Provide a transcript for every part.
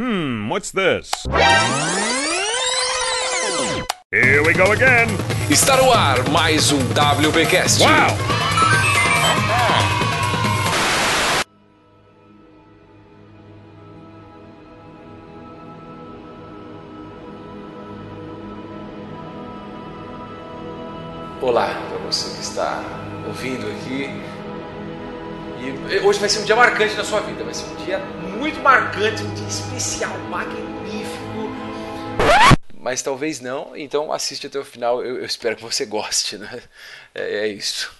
Hmm, what's this? Here we go again. Está no ar mais um WBcast. Wow! Olá para você que está ouvindo aqui. E hoje vai ser um dia marcante na sua vida. Vai ser um dia muito marcante, um dia especial, magnífico. Mas talvez não, então assiste até o final. Eu, eu espero que você goste, né? É, é isso.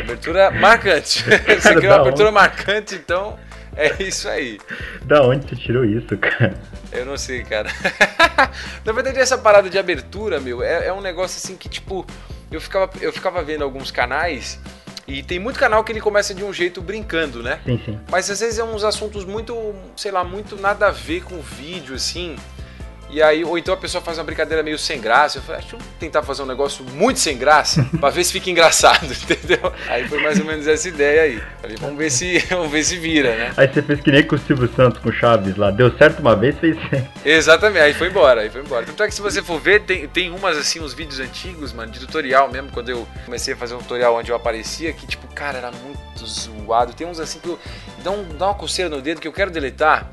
Abertura marcante. Você quer uma da abertura marcante, então é isso aí. Da onde você tirou isso, cara? Eu não sei, cara. Na verdade, essa parada de abertura, meu, é, é um negócio assim que, tipo, eu ficava, eu ficava vendo alguns canais e tem muito canal que ele começa de um jeito brincando, né? Sim, sim. Mas às vezes é uns assuntos muito, sei lá, muito nada a ver com o vídeo, assim. E aí, ou então a pessoa faz uma brincadeira meio sem graça. Eu falei, ah, deixa eu tentar fazer um negócio muito sem graça, pra ver se fica engraçado, entendeu? Aí foi mais ou menos essa ideia aí. Falei, vamos ver se, vamos ver se vira, né? Aí você fez que nem com o Silvio Santos com o Chaves lá. Deu certo uma vez, fez sempre. Exatamente, aí foi embora, aí foi embora. Tanto é que se você for ver, tem, tem umas assim, uns vídeos antigos, mano, de tutorial mesmo, quando eu comecei a fazer um tutorial onde eu aparecia, que tipo, cara, era muito zoado. Tem uns assim que eu dá, um, dá uma coceira no dedo que eu quero deletar.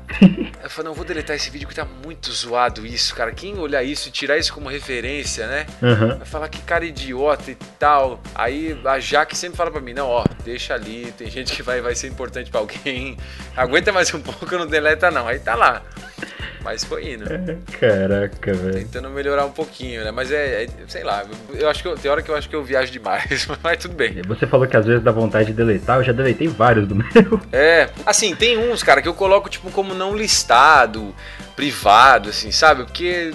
Eu falo, não, eu vou deletar esse vídeo que tá muito zoado isso, cara. Quem olhar isso e tirar isso como referência, né? Aham. Vai falar que cara idiota e tal. Aí a Jaque sempre fala pra mim, não, ó, deixa ali, tem gente que vai, vai ser importante pra alguém. Aguenta mais um pouco, não deleta não. Aí tá lá. Mas foi indo. Caraca, velho. Tentando melhorar um pouquinho, né? Mas é, é- sei lá, eu acho que eu, tem hora que eu acho que eu viajo demais, mas tudo bem. Você falou que às vezes dá vontade de deletar, eu já deletei vários do meu. É, assim, tem uns, cara, que eu coloco tipo como não listado, privado, assim, sabe? Porque,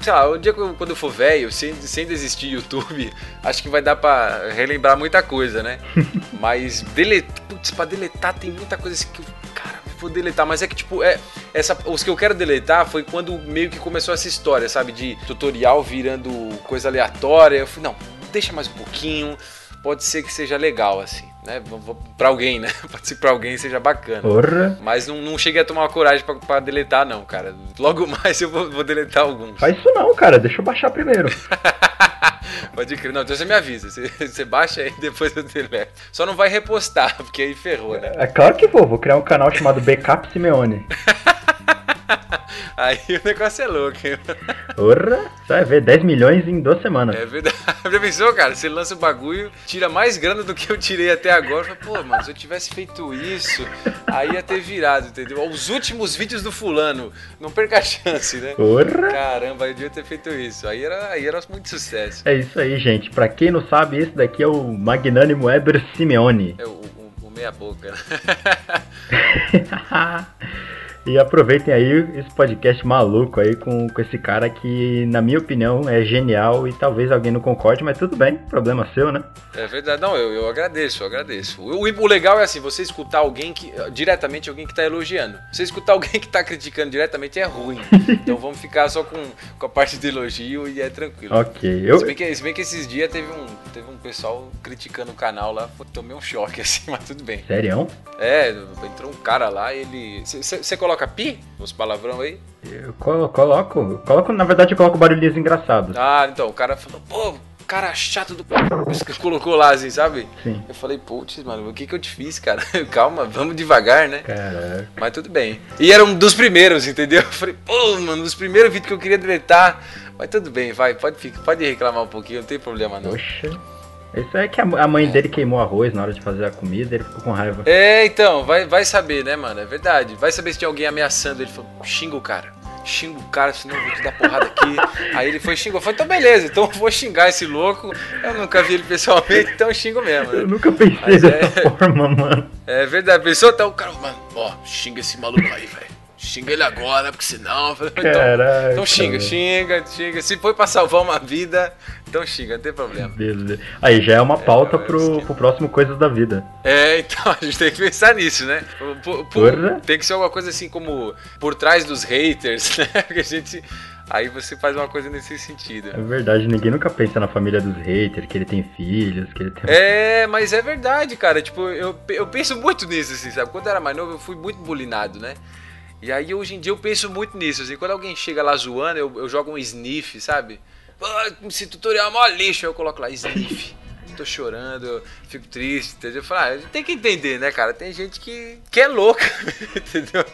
sei lá, o dia que eu- quando eu for velho, sem, sem desistir do YouTube, acho que vai dar pra relembrar muita coisa, né? Mas deletar, putz, pra deletar tem muita coisa assim que eu, vou deletar, mas é que tipo, é, essa, os que eu quero deletar foi quando meio que começou essa história, sabe? De tutorial virando coisa aleatória. Eu falei, não, deixa mais um pouquinho, pode ser que seja legal, assim, né? Pra alguém, né? Pode ser pra alguém seja bacana. Porra. Mas não, não cheguei a tomar coragem pra, pra deletar, não, cara. Logo mais eu vou, vou deletar alguns. Faz isso não, cara. Deixa eu baixar primeiro. Pode crer. Não, então você me avisa. Você, você baixa aí depois eu deleto. Só não vai repostar, porque aí ferrou, né? É claro que vou. Vou criar um canal chamado Backup Simeone. Aí o negócio é louco, hein? Porra. Você vai ver 10 milhões em duas semanas. É verdade. Já pensou, cara? Você lança o bagulho, tira mais grana do que eu tirei até agora. Fala, Pô, mano, se eu tivesse feito isso, aí ia ter virado, entendeu? Os últimos vídeos do fulano. Não perca a chance, né? Porra. Caramba, eu devia ter feito isso. Aí era, aí era muito sucesso. É isso aí, gente. Pra quem não sabe, esse daqui é o magnânimo Weber Simeone. É o, o, o meia boca. e aproveitem aí esse podcast maluco aí com, com esse cara que, na minha opinião, é genial e talvez alguém não concorde, mas tudo bem, problema seu, né? É verdade, não, eu, eu agradeço, eu agradeço. O, o- legal é assim, você escutar alguém que. diretamente alguém que tá elogiando. Você escutar alguém que tá criticando diretamente é ruim. Então vamos ficar só com, com a parte de elogio e é tranquilo. Ok, eu, Se, bem que, se bem que esses dias teve um, teve um pessoal criticando o canal lá, tomei um choque assim, mas tudo bem. Sério? É, entrou um cara lá, ele. Você coloca pi nos palavrão aí? Eu colo- coloco, coloco, na verdade eu coloco barulhinhos engraçados. Ah, então, o cara falou, pô, cara chato do. p***", Isso que colocou lá assim, sabe? Sim. Eu falei, putz, mano, o que que eu te fiz, cara? Calma, vamos devagar, né? Caraca. Mas tudo bem. E era um dos primeiros, entendeu? Eu falei, pô, mano, dos primeiros vídeos que eu queria deletar. Mas tudo bem, vai, pode, ficar, pode reclamar um pouquinho, não tem problema não. Poxa. Isso é que a mãe dele queimou arroz na hora de fazer a comida, ele ficou com raiva. É, então, vai, vai saber, né, mano? É verdade. Vai saber se tinha alguém ameaçando ele. Falou, xinga o cara. Xinga o cara, senão eu vou te dar porrada aqui. Aí ele foi xingou. Eu falei, então beleza, então eu vou xingar esse louco. Eu nunca vi ele pessoalmente, então eu xingo mesmo. Eu Né? nunca pensei Mas é- dessa forma, mano. É verdade, pensou? Então o cara, mano, ó, xinga esse maluco aí, velho. Xinga ele agora, porque senão. Então, Caraca. então xinga, xinga, xinga. Se foi pra salvar uma vida, então xinga, não tem problema. Beleza. Aí já é uma pauta cara, pro, pro próximo Coisas da Vida. É, então a gente tem que pensar nisso, né? Por- por- Porra. tem que ser alguma coisa assim como por trás dos haters, né? Que a gente. Aí você faz uma coisa nesse sentido. É verdade, ninguém nunca pensa na família dos haters, que ele tem filhos, que ele tem. É, mas é verdade, cara. Tipo, eu, eu penso muito nisso, assim, sabe? Quando eu era mais novo, eu fui muito bulinado, né? E aí hoje em dia eu penso muito nisso, assim, quando alguém chega lá zoando, eu, eu jogo um sniff, sabe? esse tutorial é mó lixo, eu coloco lá sniff. Tô chorando, fico triste, entendeu? Eu falo, ah, tem que entender, né, cara? Tem gente que, que é louca, entendeu?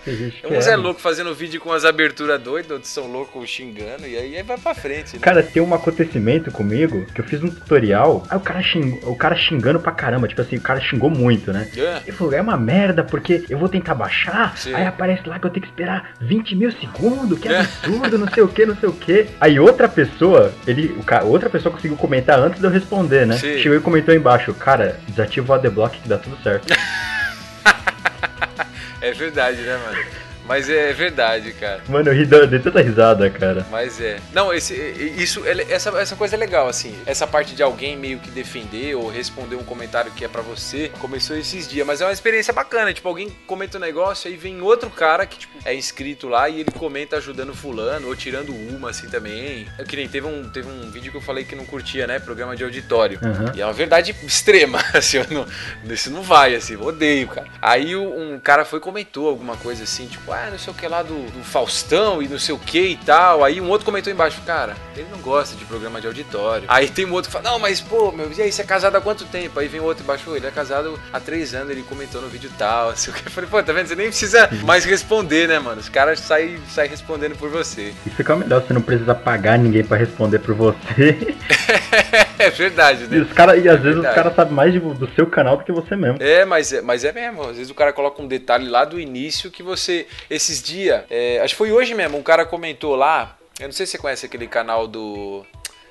Uns é, é louco fazendo vídeo com as aberturas doidas, outros são loucos xingando, e aí, vai pra frente. Né? Cara, tem um acontecimento comigo que eu fiz um tutorial, aí o cara, xing, o cara xingando pra caramba, tipo assim, o cara xingou muito, né? É. Ele falou, é uma merda, porque eu vou tentar baixar, Sim. aí aparece lá que eu tenho que esperar 20 mil segundos, que é. absurdo, não sei o que, não sei o que. Aí outra pessoa, ele, o cara, outra pessoa conseguiu comentar antes de eu responder, né? Sim. Chegou e comentou embaixo, cara, desativa o ADBlock que dá tudo certo. é verdade, né, mano? Mas é verdade, cara. Mano, eu ri de tanta risada, cara. Mas é. Não, esse, isso, essa, essa coisa é legal, assim. Essa parte de alguém meio que defender ou responder um comentário que é para você começou esses dias. Mas é uma experiência bacana. Tipo, alguém comenta um negócio, aí vem outro cara que, tipo, é inscrito lá e ele comenta ajudando fulano ou tirando uma, assim, também. É que nem teve um, teve um vídeo que eu falei que não curtia, né? Programa de auditório. Uhum. E é uma verdade extrema, assim. Eu não, isso não vai, assim. Eu odeio, cara. Aí um cara foi e comentou alguma coisa assim, tipo, ah, não sei o que lá do, do, Faustão e não sei o que e tal. Aí um outro comentou embaixo, cara, ele não gosta de programa de auditório. Aí tem um outro que fala, não, mas pô, meu, e aí, você é casado há quanto tempo? Aí vem outro embaixo, ele é casado há três anos, ele comentou no vídeo tal, assim, Eu falei, pô, tá vendo? Você nem precisa mais responder, né, mano? Os caras saem sai respondendo por você. E fica melhor, você não precisa pagar ninguém para responder por você. é verdade, né? E, os cara, e às vezes os caras sabem mais do seu canal do que você mesmo. É, mas é, mas é mesmo. Às vezes o cara coloca um detalhe lá do início que você. Esses dias, é, acho que foi hoje mesmo, um cara comentou lá. Eu não sei se você conhece aquele canal do.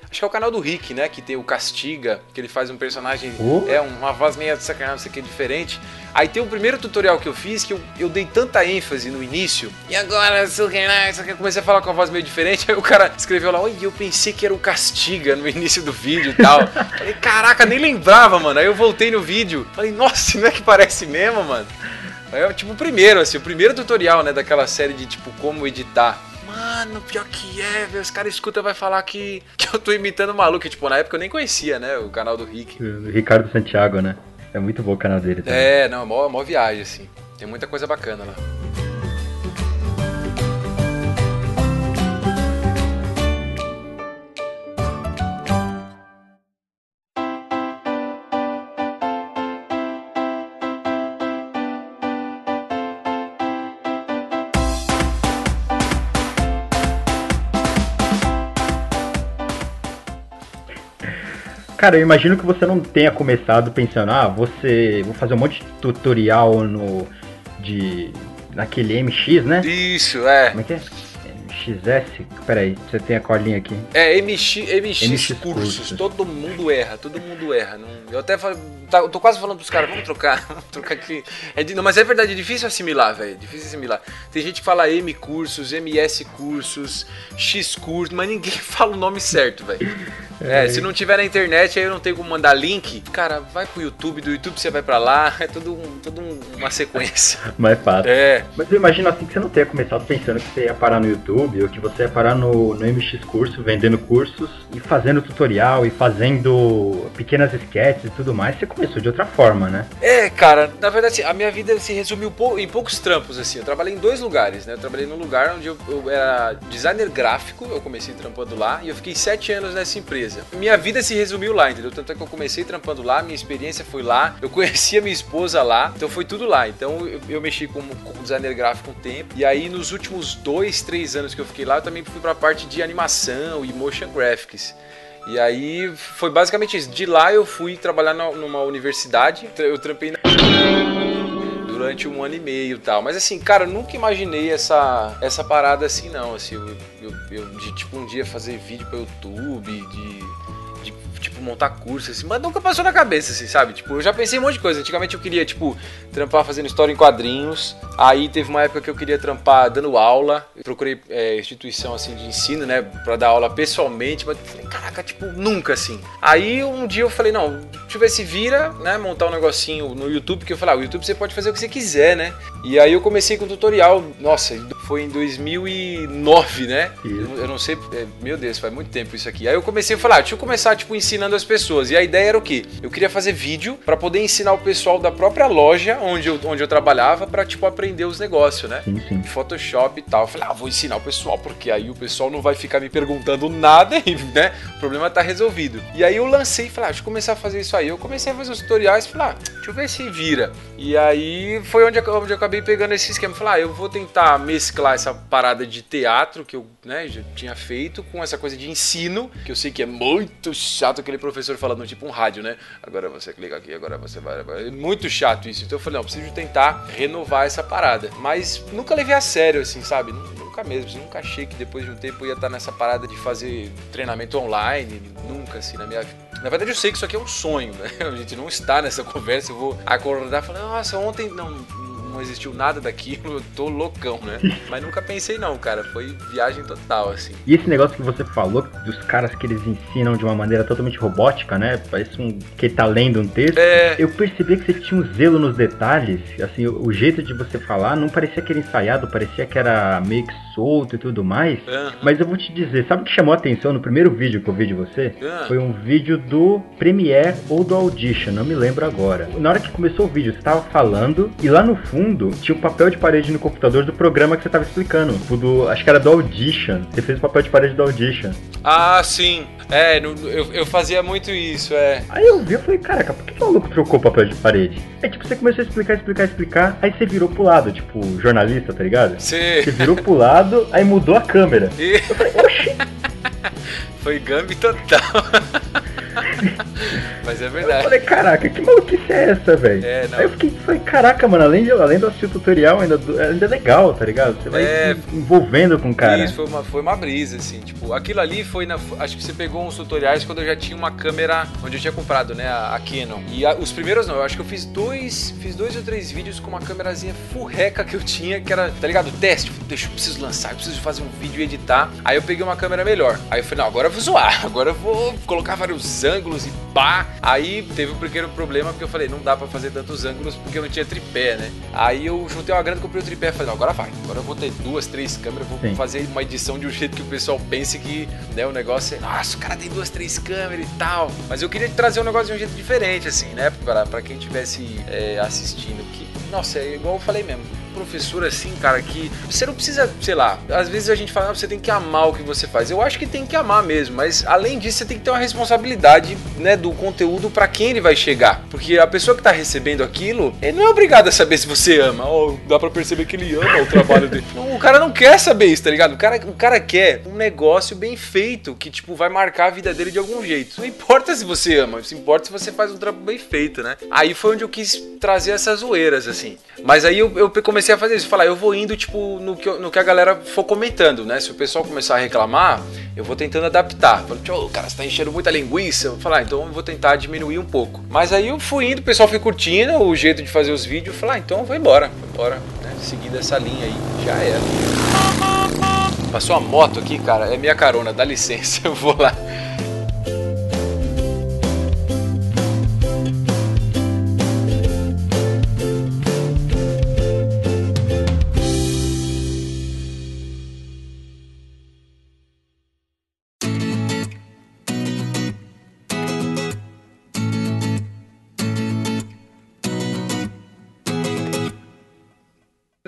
Acho que é o canal do Rick, né? Que tem o Castiga, que ele faz um personagem. Uh. É uma voz meio sacanagem, isso aqui é diferente. Aí tem o primeiro tutorial que eu fiz que eu, eu dei tanta ênfase no início. E agora, isso aqui, eu comecei a falar com a voz meio diferente. Aí o cara escreveu lá, oi, eu pensei que era o Castiga no início do vídeo e tal. falei, caraca, nem lembrava, mano. Aí eu voltei no vídeo. Falei, nossa, não é que parece mesmo, mano? É tipo o primeiro, assim, o primeiro tutorial, né, daquela série de tipo como editar. Mano, pior que é, velho. Os caras escutam vai falar que, que eu tô imitando o maluco. tipo, na época eu nem conhecia, né? O canal do Rick. O Ricardo Santiago, né? É muito bom o canal dele também. É, não, é mó, mó viagem, assim. Tem muita coisa bacana lá. Cara, eu imagino que você não tenha começado pensando, ah, você. Vou fazer um monte de tutorial no. de. naquele MX, né? Isso, é. Como é que é? XS? Peraí, você tem a colinha aqui. É, MX, MX, MX cursos. cursos. Todo mundo erra, todo mundo erra. Não, eu até falo, tá, eu tô quase falando pros caras, vamos trocar, vamos trocar aqui. É, não, mas é verdade, é difícil assimilar, velho. Difícil assimilar. Tem gente que fala M cursos, MS cursos, X cursos, mas ninguém fala o nome certo, velho. É, se não tiver na internet, aí eu não tenho como mandar link. Cara, vai pro YouTube, do YouTube você vai pra lá, é tudo, um, tudo uma sequência. Mais fácil. É. Mas eu imagino assim que você não tenha começado pensando que você ia parar no YouTube ou que você ia parar no, no MX Curso, vendendo cursos e fazendo tutorial e fazendo pequenas sketches e tudo mais. Você começou de outra forma, né? É, cara, na verdade, a minha vida se resumiu em poucos trampos, assim. Eu trabalhei em dois lugares, né? Eu trabalhei num lugar onde eu, eu era designer gráfico, eu comecei trampando lá, e eu fiquei sete anos nessa empresa. Minha vida se resumiu lá, entendeu? Tanto é que eu comecei trampando lá, minha experiência foi lá, eu conheci a minha esposa lá, então foi tudo lá. Então eu, eu mexi como, como designer gráfico um tempo, e aí nos últimos dois, três anos que eu fiquei lá, eu também fui pra parte de animação e motion graphics. E aí foi basicamente isso. De lá eu fui trabalhar numa universidade, eu trampei na... durante um ano e meio e tal. Mas assim, cara, nunca imaginei essa, essa parada assim, não. Assim, eu, eu, eu de tipo um dia fazer vídeo para YouTube, de montar curso, assim, mas nunca passou na cabeça, assim, sabe? Tipo, eu já pensei um monte de coisa. Antigamente eu queria, tipo, trampar fazendo história em quadrinhos. Aí teve uma época que eu queria trampar dando aula. Eu procurei é, instituição, assim, de ensino, né, pra dar aula pessoalmente, mas falei, caraca, tipo, nunca, assim. Aí um dia eu falei, não, deixa eu ver se vira, né, montar um negocinho no YouTube, porque eu falei, ah, o YouTube você pode fazer o que você quiser, né? E aí eu comecei com o tutorial, nossa, foi em 2009, né? Eu, eu, não sei, é, meu Deus, faz muito tempo isso aqui. Aí eu comecei a falar, deixa eu começar, tipo, ensinando as pessoas. E a ideia era o quê? Eu queria fazer vídeo para poder ensinar o pessoal da própria loja onde eu, onde eu trabalhava para tipo, aprender os negócios, né? Sim, sim. Photoshop e tal. Eu falei, ah, vou ensinar o pessoal, porque aí o pessoal não vai ficar me perguntando nada, né? O problema tá resolvido. E aí eu lancei e falei, ah, deixa eu começar a fazer isso aí. Eu comecei a fazer os tutoriais e falei, ah, deixa eu ver se vira. E aí foi onde, onde eu acabei pegando esse esquema. Falei, ah, eu vou tentar mesclar essa parada de teatro que eu né, já tinha feito com essa coisa de ensino, que eu sei que é muito chato aquele professor falando tipo um rádio, né? Agora você clica aqui, agora você vai. É muito chato isso. Então eu falei, não, preciso tentar renovar essa parada. Mas nunca levei a sério, assim, sabe? Nunca mesmo. Nunca achei que depois de um tempo eu ia estar nessa parada de fazer treinamento online. Nunca, assim, na minha. Na verdade, eu sei que isso aqui é um sonho, né? A gente não está nessa conversa. Eu vou acordar e falar, nossa, ontem. Não, não existiu nada daquilo, eu tô loucão, né? Mas nunca pensei não, cara. Foi viagem total, assim. E esse negócio que você falou, dos caras que eles ensinam de uma maneira totalmente robótica, né? Parece um que tá lendo um texto. É... Eu percebi que você tinha um zelo nos detalhes. Assim, o, o jeito de você falar não parecia que era ensaiado, parecia que era meio que solto e tudo mais. Uhum. Mas eu vou te dizer, sabe o que chamou a atenção no primeiro vídeo que eu vi de você? Uhum. Foi um vídeo do Premiere ou do Audition, não me lembro agora. Na hora que começou o vídeo, você tava falando e lá no fundo fundo tinha o papel de parede no computador do programa que você estava explicando. O do, acho que era do Audition. Você fez o papel de parede do Audition. Ah, sim. É, eu, eu fazia muito isso, é. Aí eu vi, eu falei, caraca, por que o maluco trocou o papel de parede? Aí, tipo, você começou a explicar, explicar, explicar, aí você virou pro lado, tipo, jornalista, tá ligado? Sim. Você virou pro lado, aí mudou a câmera. E... Eu falei, oxi. Foi gambi total. Mas é verdade. Eu falei, caraca, que maluquice é essa, velho? É, Aí eu fiquei, falei, caraca, mano, além de, além do assistir o tutorial, ainda, ainda é legal, tá ligado? Você vai é, envolvendo com o cara. Isso, foi uma, foi uma brisa, assim, tipo, aquilo ali foi na. Acho que você pegou uns tutoriais quando eu já tinha uma câmera onde eu tinha comprado, né, a, a Canon. E a, os primeiros não, eu acho que eu fiz dois. Fiz dois ou três vídeos com uma câmerazinha furreca que eu tinha, que era, tá ligado? Teste, deixa, eu preciso lançar, eu preciso fazer um vídeo e editar. Aí eu peguei uma câmera melhor. Aí eu falei, não, agora eu vou zoar, agora eu vou colocar vários ângulos e pá. Aí teve um pequeno problema porque eu falei, não dá para fazer tantos ângulos porque eu não tinha tripé, né? Aí eu juntei uma grana, comprei o tripé e falei, não, agora vai. Agora eu vou ter duas, três câmeras, vou Sim. fazer uma edição de um jeito que o pessoal pense que né, o negócio é, nossa, o cara tem duas, três câmeras e tal. Mas eu queria trazer um negócio de um jeito diferente, assim, né? Pra, pra quem estivesse é, assistindo. Que, nossa, é igual eu falei mesmo professor assim, cara, que você não precisa, sei lá, às vezes a gente fala, ah, você tem que amar o que você faz. Eu acho que tem que amar mesmo, mas além disso, você tem que ter uma responsabilidade, né, do conteúdo para quem ele vai chegar. Porque a pessoa que tá recebendo aquilo, ele não é obrigado a saber se você ama. Ou dá para perceber que ele ama o trabalho dele. o cara não quer saber isso, tá ligado? O cara, o cara quer um negócio bem feito, que, tipo, vai marcar a vida dele de algum jeito. Não importa se você ama, se importa se você faz um trampo bem feito, né? Aí foi onde eu quis trazer essas zoeiras, assim. Mas aí eu, eu comecei comecei a fazer isso, falar, eu vou indo tipo no que, no que a galera for comentando, né? Se o pessoal começar a reclamar, eu vou tentando adaptar. Falei, tio, cara, você tá enchendo muita linguiça. Eu vou falar, ah, então eu vou tentar diminuir um pouco. Mas aí eu fui indo, o pessoal foi curtindo o jeito de fazer os vídeos. Eu falei, ah, então vou embora, vou embora, né? Seguindo essa linha aí, já era. Passou uma moto aqui, cara, é minha carona, dá licença, eu vou lá.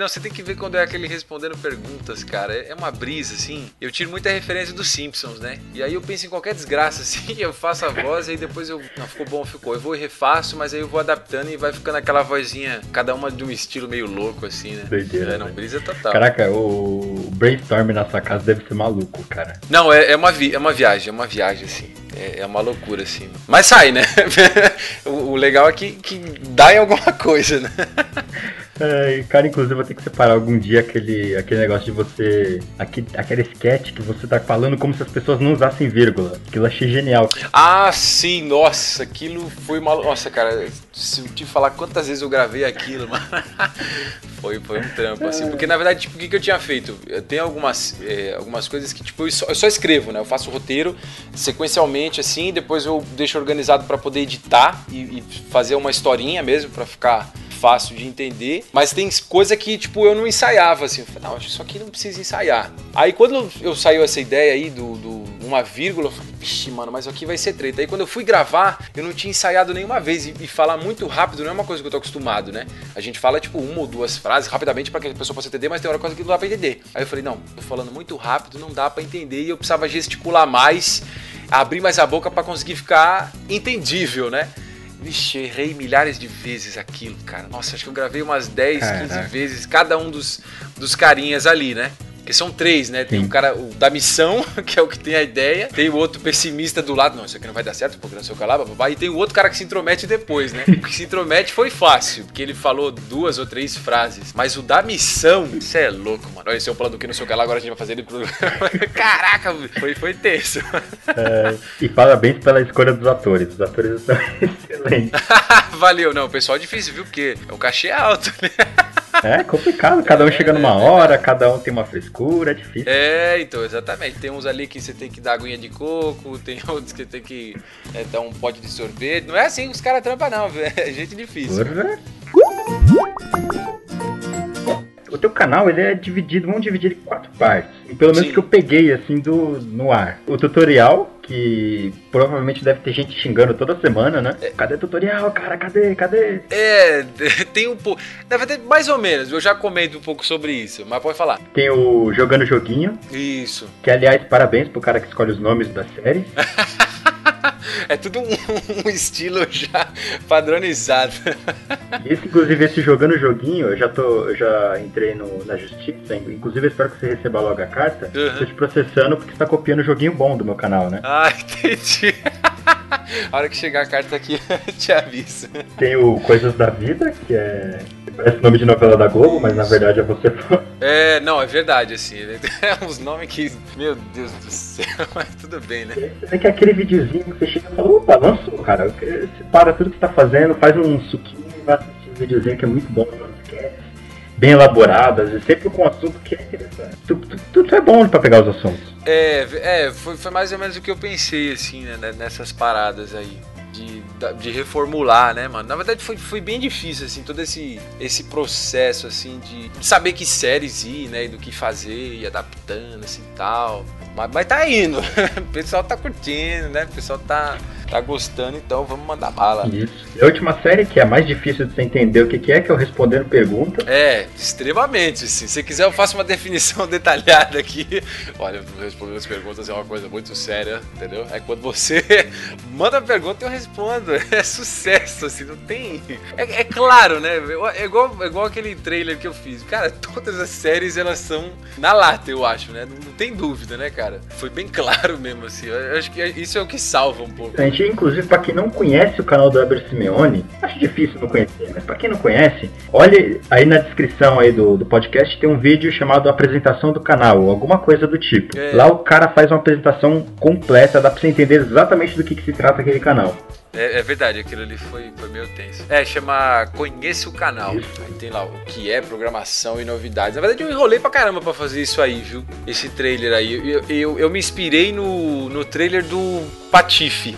Não, você tem que ver quando é aquele respondendo perguntas, cara. É uma brisa, assim. Eu tiro muita referência dos Simpsons, né? E aí eu penso em qualquer desgraça, assim, eu faço a voz e aí depois eu. Não, ficou bom, ficou. Eu vou e refaço, mas aí eu vou adaptando e vai ficando aquela vozinha, cada uma de um estilo meio louco, assim, né? Doideira. É, não, né? brisa total. Caraca, o brainstorm na sua casa deve ser maluco, cara. Não, é, é, uma, vi é uma viagem, é uma viagem, assim. É, é uma loucura, assim. Mas sai, né? o, o, legal é que, que dá em alguma coisa, né? É, cara, inclusive, vou ter que separar algum dia aquele, aquele negócio de você. Aquele, aquele sketch que você tá falando como se as pessoas não usassem vírgula. Aquilo achei genial. Ah, sim, nossa, aquilo foi uma. Nossa, cara, se eu te falar quantas vezes eu gravei aquilo, mano. foi, foi um trampo, assim. Porque na verdade, tipo, o que, que eu tinha feito? Tem algumas, é, algumas coisas que, tipo, eu só, eu só, escrevo, né? Eu faço o roteiro sequencialmente, assim, depois eu deixo organizado para poder editar e, e fazer uma historinha mesmo, para ficar fácil de entender, mas tem coisa que, tipo, eu não ensaiava, assim. Eu falei, não, isso aqui não precisa ensaiar. Aí quando eu saiu essa ideia aí do, do uma vírgula, eu falei, vixe, mano, mas aqui vai ser treta. Aí quando eu fui gravar, eu não tinha ensaiado nenhuma vez. E, e, falar muito rápido não é uma coisa que eu tô acostumado, né? A gente fala, tipo, uma ou duas frases rapidamente para que a pessoa possa entender, mas tem hora coisa que não dá pra entender. Aí eu falei, não, tô falando muito rápido, não dá para entender. E eu precisava gesticular mais, abrir mais a boca para conseguir ficar entendível, né? Vixe, eu errei milhares de vezes aquilo, cara. Nossa, acho que eu gravei umas 10, Caraca. 15 vezes cada um dos, dos carinhas ali, né? Porque são três, né? Tem Sim. o cara o da missão, que é o que tem a ideia. Tem o outro pessimista do lado, não, isso aqui não vai dar certo, porque não sei o que lá, babá. E tem o outro cara que se intromete depois, né? O que se intromete foi fácil, porque ele falou duas ou três frases. Mas o da missão, isso é louco, mano. Olha, esse é o plano do que não sei o que lá, agora a gente vai fazer ele pro. Caraca, foi, foi tenso. É, e parabéns pela escolha dos atores. Os atores estão excelentes. Valeu, não, o pessoal é difícil, viu? Porque o cachê é alto, né? É complicado, cada um chega numa hora, cada um tem uma frescura, é difícil. É, então, exatamente. Tem uns ali que você tem que dar aguinha de coco, tem outros que tem que é, dar um pote de sorvete. Não é assim que os caras trampam, não, é gente difícil. Porra. O teu canal ele é dividido, vamos dividir em quatro partes. Pelo menos Sim. que eu peguei assim do no ar. O tutorial, que provavelmente deve ter gente xingando toda semana, né? É. Cadê tutorial, cara? Cadê? Cadê? É, tem um pouco. Na verdade, mais ou menos, eu já comento um pouco sobre isso, mas pode falar. Tem o Jogando Joguinho. Isso. Que, aliás, parabéns pro cara que escolhe os nomes das séries. é tudo um, um, estilo já padronizado. Esse, inclusive, esse jogando joguinho, eu já tô. Eu já entrei no, na justiça. Inclusive, eu espero que você receba logo a carta. Uhum. Tô te processando porque você tá copiando o joguinho bom do meu canal, né? Ah, entendi. a hora que chegar a carta aqui, eu te aviso. Tem o Coisas da Vida, que é Parece nome de novela da Globo, mas na verdade é você. É, não, é verdade, assim. É uns nomes que. Meu Deus do céu, mas tudo bem, né? É que é aquele videozinho que você chega e fala, opa, lançou, cara. Você para tudo que você tá fazendo, faz um suquinho e vai assistir um videozinho que é muito bom, mano. Bem elaborado, às vezes sempre com um assunto que é interessante. Tudo, tudo é bom pra pegar os assuntos. É, é foi, foi mais ou menos o que eu pensei, assim, né, nessas paradas aí de, de reformular, né, mano? Na verdade foi, foi bem difícil, assim, todo esse, esse processo, assim, de, saber que séries ir, né, e do que fazer, e adaptando, assim, tal. Mas, mas tá indo, o pessoal tá curtindo, né, o pessoal tá tá gostando, então vamos mandar bala. Isso. E a última série, que é a mais difícil de você entender o que, que é, que é o Respondendo Pergunta. É, extremamente, sim. Se quiser, eu faço uma definição detalhada aqui. Olha, responder as perguntas é uma coisa muito séria, entendeu? É quando você manda a pergunta e eu respondo. É sucesso, assim, não tem. É, é claro, né? É igual, é igual aquele trailer que eu fiz. Cara, todas as séries elas são na lata, eu acho, né? Não, não tem dúvida, né, cara? Foi bem claro mesmo, assim. Eu acho que isso é o que salva um pouco. A gente inclusive, para quem não conhece o canal do Eber Simeone, acho difícil não conhecer, mas para quem não conhece, olhe aí na descrição aí do, do podcast tem um vídeo chamado Apresentação do Canal, alguma coisa do tipo. É. Lá o cara faz uma apresentação completa, dá pra você entender exatamente do que, que se trata aquele canal. É, é, verdade, aquilo ali foi, foi meio tenso. É, chama Conheça o Canal. Isso. Aí tem lá o que é programação e novidades. Na verdade, eu enrolei pra caramba pra fazer isso aí, viu? Esse trailer aí. Eu, eu, eu me inspirei no, no trailer do Patife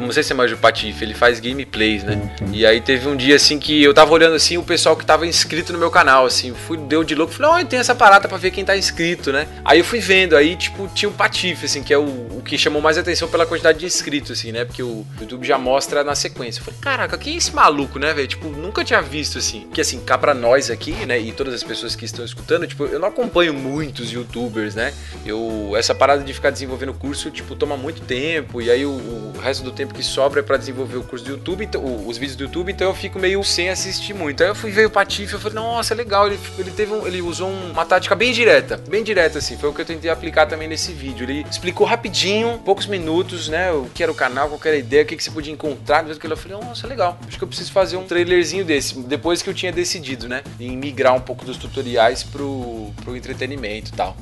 não sei se você manja o Patife, ele faz gameplays, né? E aí teve um dia assim que eu tava olhando assim o pessoal que tava inscrito no meu canal, assim, fui, deu de louco, falei, ó, oh, tem essa parada pra ver quem tá inscrito, né? Aí eu fui vendo, aí tipo, tinha o Patife, assim, que é o, o que chamou mais atenção pela quantidade de inscritos, assim, né? Porque o YouTube já mostra na sequência. Eu falei, caraca, quem é esse maluco, né, velho? Tipo, nunca tinha visto, assim. Que assim, cá pra nós aqui, né, e todas as pessoas que estão escutando, tipo, eu não acompanho muitos youtubers, né? Eu, essa parada de ficar desenvolvendo curso, tipo, toma muito tempo, e aí o, o resto do tempo que sobra sobra para desenvolver o curso do YouTube, então, os vídeos do YouTube, então eu fico meio sem assistir muito. Aí eu fui ver o Patife, eu falei, nossa, legal, ele, ele teve um, ele usou uma tática bem direta, bem direta assim, foi o que eu tentei aplicar também nesse vídeo. Ele explicou rapidinho, poucos minutos, né, o que era o canal, qual era a ideia, o que, que você podia encontrar, do que eu falei, nossa, legal. Acho que eu preciso fazer um trailerzinho desse, depois que eu tinha decidido, né, em migrar um pouco dos tutoriais pro, pro entretenimento e tal.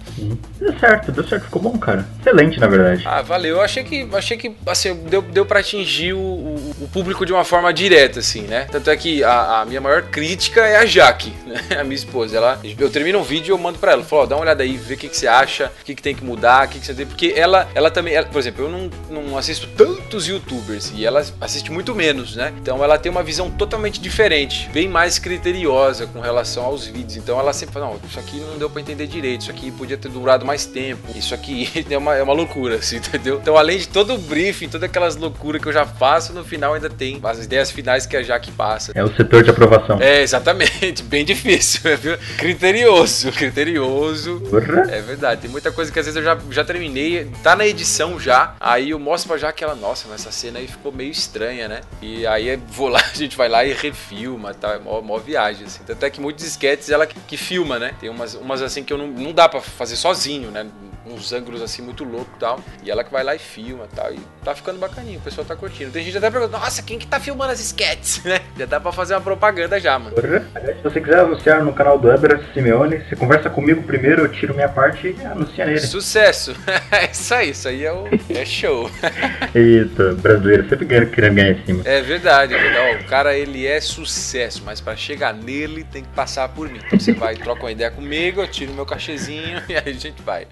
Deu certo, deu certo, ficou bom, cara. Excelente, na verdade. Ah, valeu. Eu achei que, achei que assim, deu, deu para atingir o, o, o, público de uma forma direta, assim, né? Tanto é que a, a minha maior crítica é a Jaque, né? A minha esposa. Ela, eu termino um vídeo e eu mando pra ela. Falo, dá uma olhada aí, vê o que, que você acha, o que, que tem que mudar, o que, que você tem. Porque ela, ela também, ela, por exemplo, eu não, não assisto tantos youtubers e ela assiste muito menos, né? Então ela tem uma visão totalmente diferente, bem mais criteriosa com relação aos vídeos. Então ela sempre fala, não, isso aqui não deu pra entender direito, isso aqui podia ter durado mais tempo, isso aqui é uma, é uma loucura, assim, entendeu? Então além de todo o briefing, todas aquelas loucuras que eu já faço, no final ainda tem as ideias finais que a Jaque passa. É o setor de aprovação. É, exatamente, bem difícil, viu? Criterioso, criterioso. É verdade, tem muita coisa que às vezes eu já, já terminei, tá na edição já, aí eu mostro pra Jaque ela, nossa, mas essa cena aí ficou meio estranha, né? E aí vou lá, a gente vai lá e refilma, tá? É mó, mó viagem, assim. Tanto é que muitos sketches ela que, que filma, né? Tem umas, umas assim que eu não, não dá pra fazer sozinho, né? uns ângulos assim muito louco e tal. E ela que vai lá e filma e tal. E tá ficando bacaninho, o pessoal tá curtindo. Tem gente até perguntando, nossa, quem que tá filmando as sketches, né? Já dá pra fazer uma propaganda já, mano. Se você quiser anunciar no canal do Eber Simeone, você conversa comigo primeiro, eu tiro minha parte e anuncia nele. Sucesso! é isso aí, isso aí é, o, é show. isso, brasileiro, sempre querendo ganhar em cima. É verdade, é verdade. O cara, ele é sucesso, mas para chegar nele tem que passar por mim. Então você vai, troca uma ideia comigo, eu tiro meu cachezinho e aí a gente vai.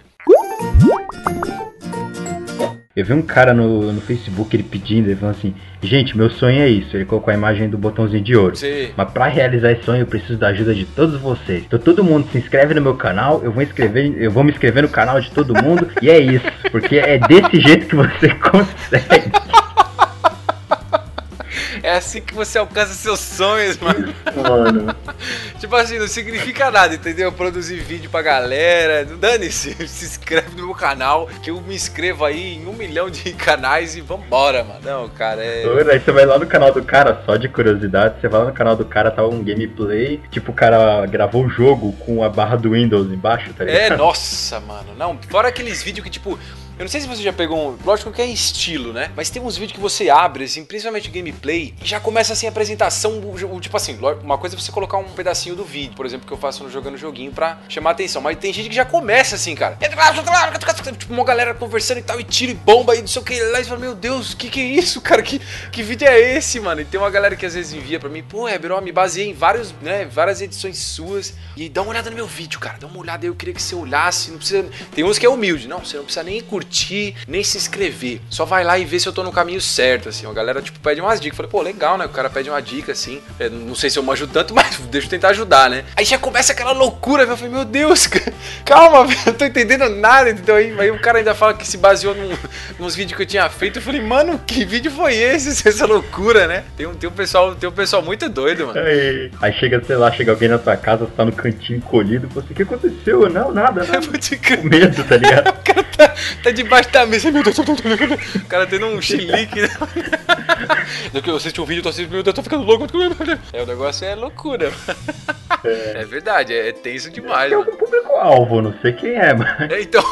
Eu vi um cara no, no Facebook ele pedindo, ele falou assim: Gente, meu sonho é isso. Ele colocou a imagem do botãozinho de ouro. Sim. Mas para realizar esse sonho eu preciso da ajuda de todos vocês. Então todo mundo se inscreve no meu canal, eu vou inscrever, eu vou me inscrever no canal de todo mundo e é isso, porque é desse jeito que você consegue. É assim que você alcança seus sonhos, mano. Mano. tipo assim, não significa nada, entendeu? Produzir vídeo pra galera. Dane-se, se inscreve no meu canal, que eu me inscrevo aí em um milhão de canais e vambora, mano. Não, cara, é. Aí você vai lá no canal do cara, só de curiosidade, você vai lá no canal do cara, tá um gameplay. Tipo, o cara gravou o jogo com a barra do Windows embaixo, tá ligado? É, nossa, mano. Não, fora aqueles vídeos que, tipo, eu não sei se você já pegou um. Lógico que é estilo, né? Mas tem uns vídeos que você abre, assim, principalmente gameplay, e já começa assim a apresentação. Tipo assim, uma coisa é você colocar um pedacinho do vídeo, por exemplo, que eu faço no jogando joguinho pra chamar atenção. Mas tem gente que já começa assim, cara. Tipo, uma galera conversando e tal, e tira e bomba e não sei o que lá. E fala, meu Deus, que que é isso, cara? Que, que vídeo é esse, mano? E tem uma galera que às vezes envia pra mim, pô, Heber, me baseei em vários, né, várias edições suas. E dá uma olhada no meu vídeo, cara. Dá uma olhada aí, eu queria que você olhasse. Não precisa. Tem uns que é humilde, não, você não precisa nem curtir curtir, nem se inscrever. Só vai lá e vê se eu tô no caminho certo, assim. A galera, tipo, pede umas dicas. Falei, pô, legal, né? O cara pede uma dica, assim. Eu não sei se eu manjo tanto, mas deixa eu tentar ajudar, né? Aí já começa aquela loucura, eu falei, meu Deus, calma, eu não tô entendendo nada, entendeu? Aí, aí o cara ainda fala que se baseou num, nos vídeos que eu tinha feito. Eu falei, mano, que vídeo foi esse? Essa loucura, né? Tem um, tem um, pessoal, tem um pessoal muito doido, mano. Aí, aí chega, sei lá, chega alguém na tua casa, tá no cantinho encolhido, você, o que aconteceu? Não, nada, nada. Com medo, tá ligado? o cara tá, tá debaixo da mesa, meu Deus, o cara tendo um chilique, né? que eu assisti um vídeo, tô assistindo, meu Deus, tô ficando louco. É, o negócio é loucura. É, é verdade, é, é tenso demais. É o público-alvo, não sei quem é, mas. É, então,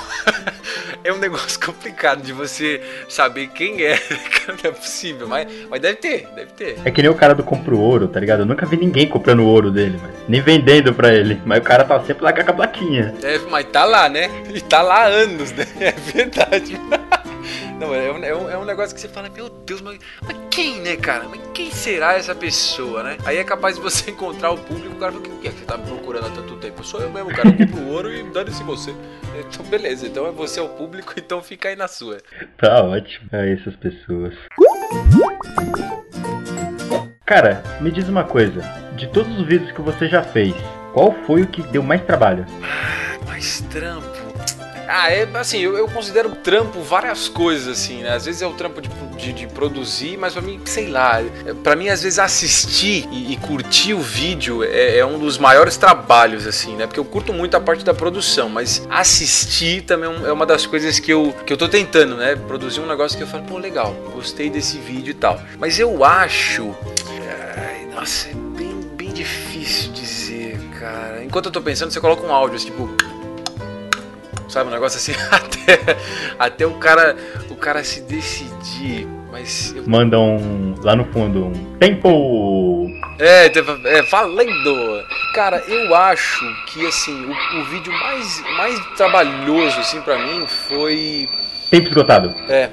é um negócio complicado de você saber quem é. Não é possível, mas, mas deve ter, deve ter. É que nem o cara do compro ouro, tá ligado? Eu nunca vi ninguém comprando ouro dele, mas, nem vendendo pra ele. Mas o cara tá sempre lá com a plaquinha. É, mas tá lá, né? E tá lá há anos, né? É verdade. Não, é um, é, um, é um negócio que você fala, meu Deus, mas, mas, quem, né, cara? Mas quem será essa pessoa, né? Aí é capaz de você encontrar o público, o cara fala, o que é que você tá me procurando há tanto tempo? Sou eu mesmo, cara, eu compro ouro e dane-se você. Então, beleza, então é você o público, então fica aí na sua. Tá ótimo. É essas pessoas. Cara, me diz uma coisa. De todos os vídeos que você já fez, qual foi o que deu mais trabalho? Ah, mais trampo. Ah, é assim, eu, eu, considero trampo várias coisas, assim, né? Às vezes é o trampo de, de, de produzir, mas pra mim, sei lá, pra mim, às vezes, assistir e, e curtir o vídeo é, é, um dos maiores trabalhos, assim, né? Porque eu curto muito a parte da produção, mas assistir também é, é uma das coisas que eu, que eu tô tentando, né? Produzir um negócio que eu falo, pô, legal, gostei desse vídeo e tal. Mas eu acho. Ai, nossa, é bem, bem difícil dizer, cara. Enquanto eu tô pensando, você coloca um áudio, assim, tipo Sabe, um negócio assim, até, até o cara o cara se decidir. Mas. Eu... Manda um. Lá no fundo, um. Tempo! É, é, valendo! Cara, eu acho que assim, o, o vídeo mais, mais trabalhoso assim para mim foi Tempo esgotado. É.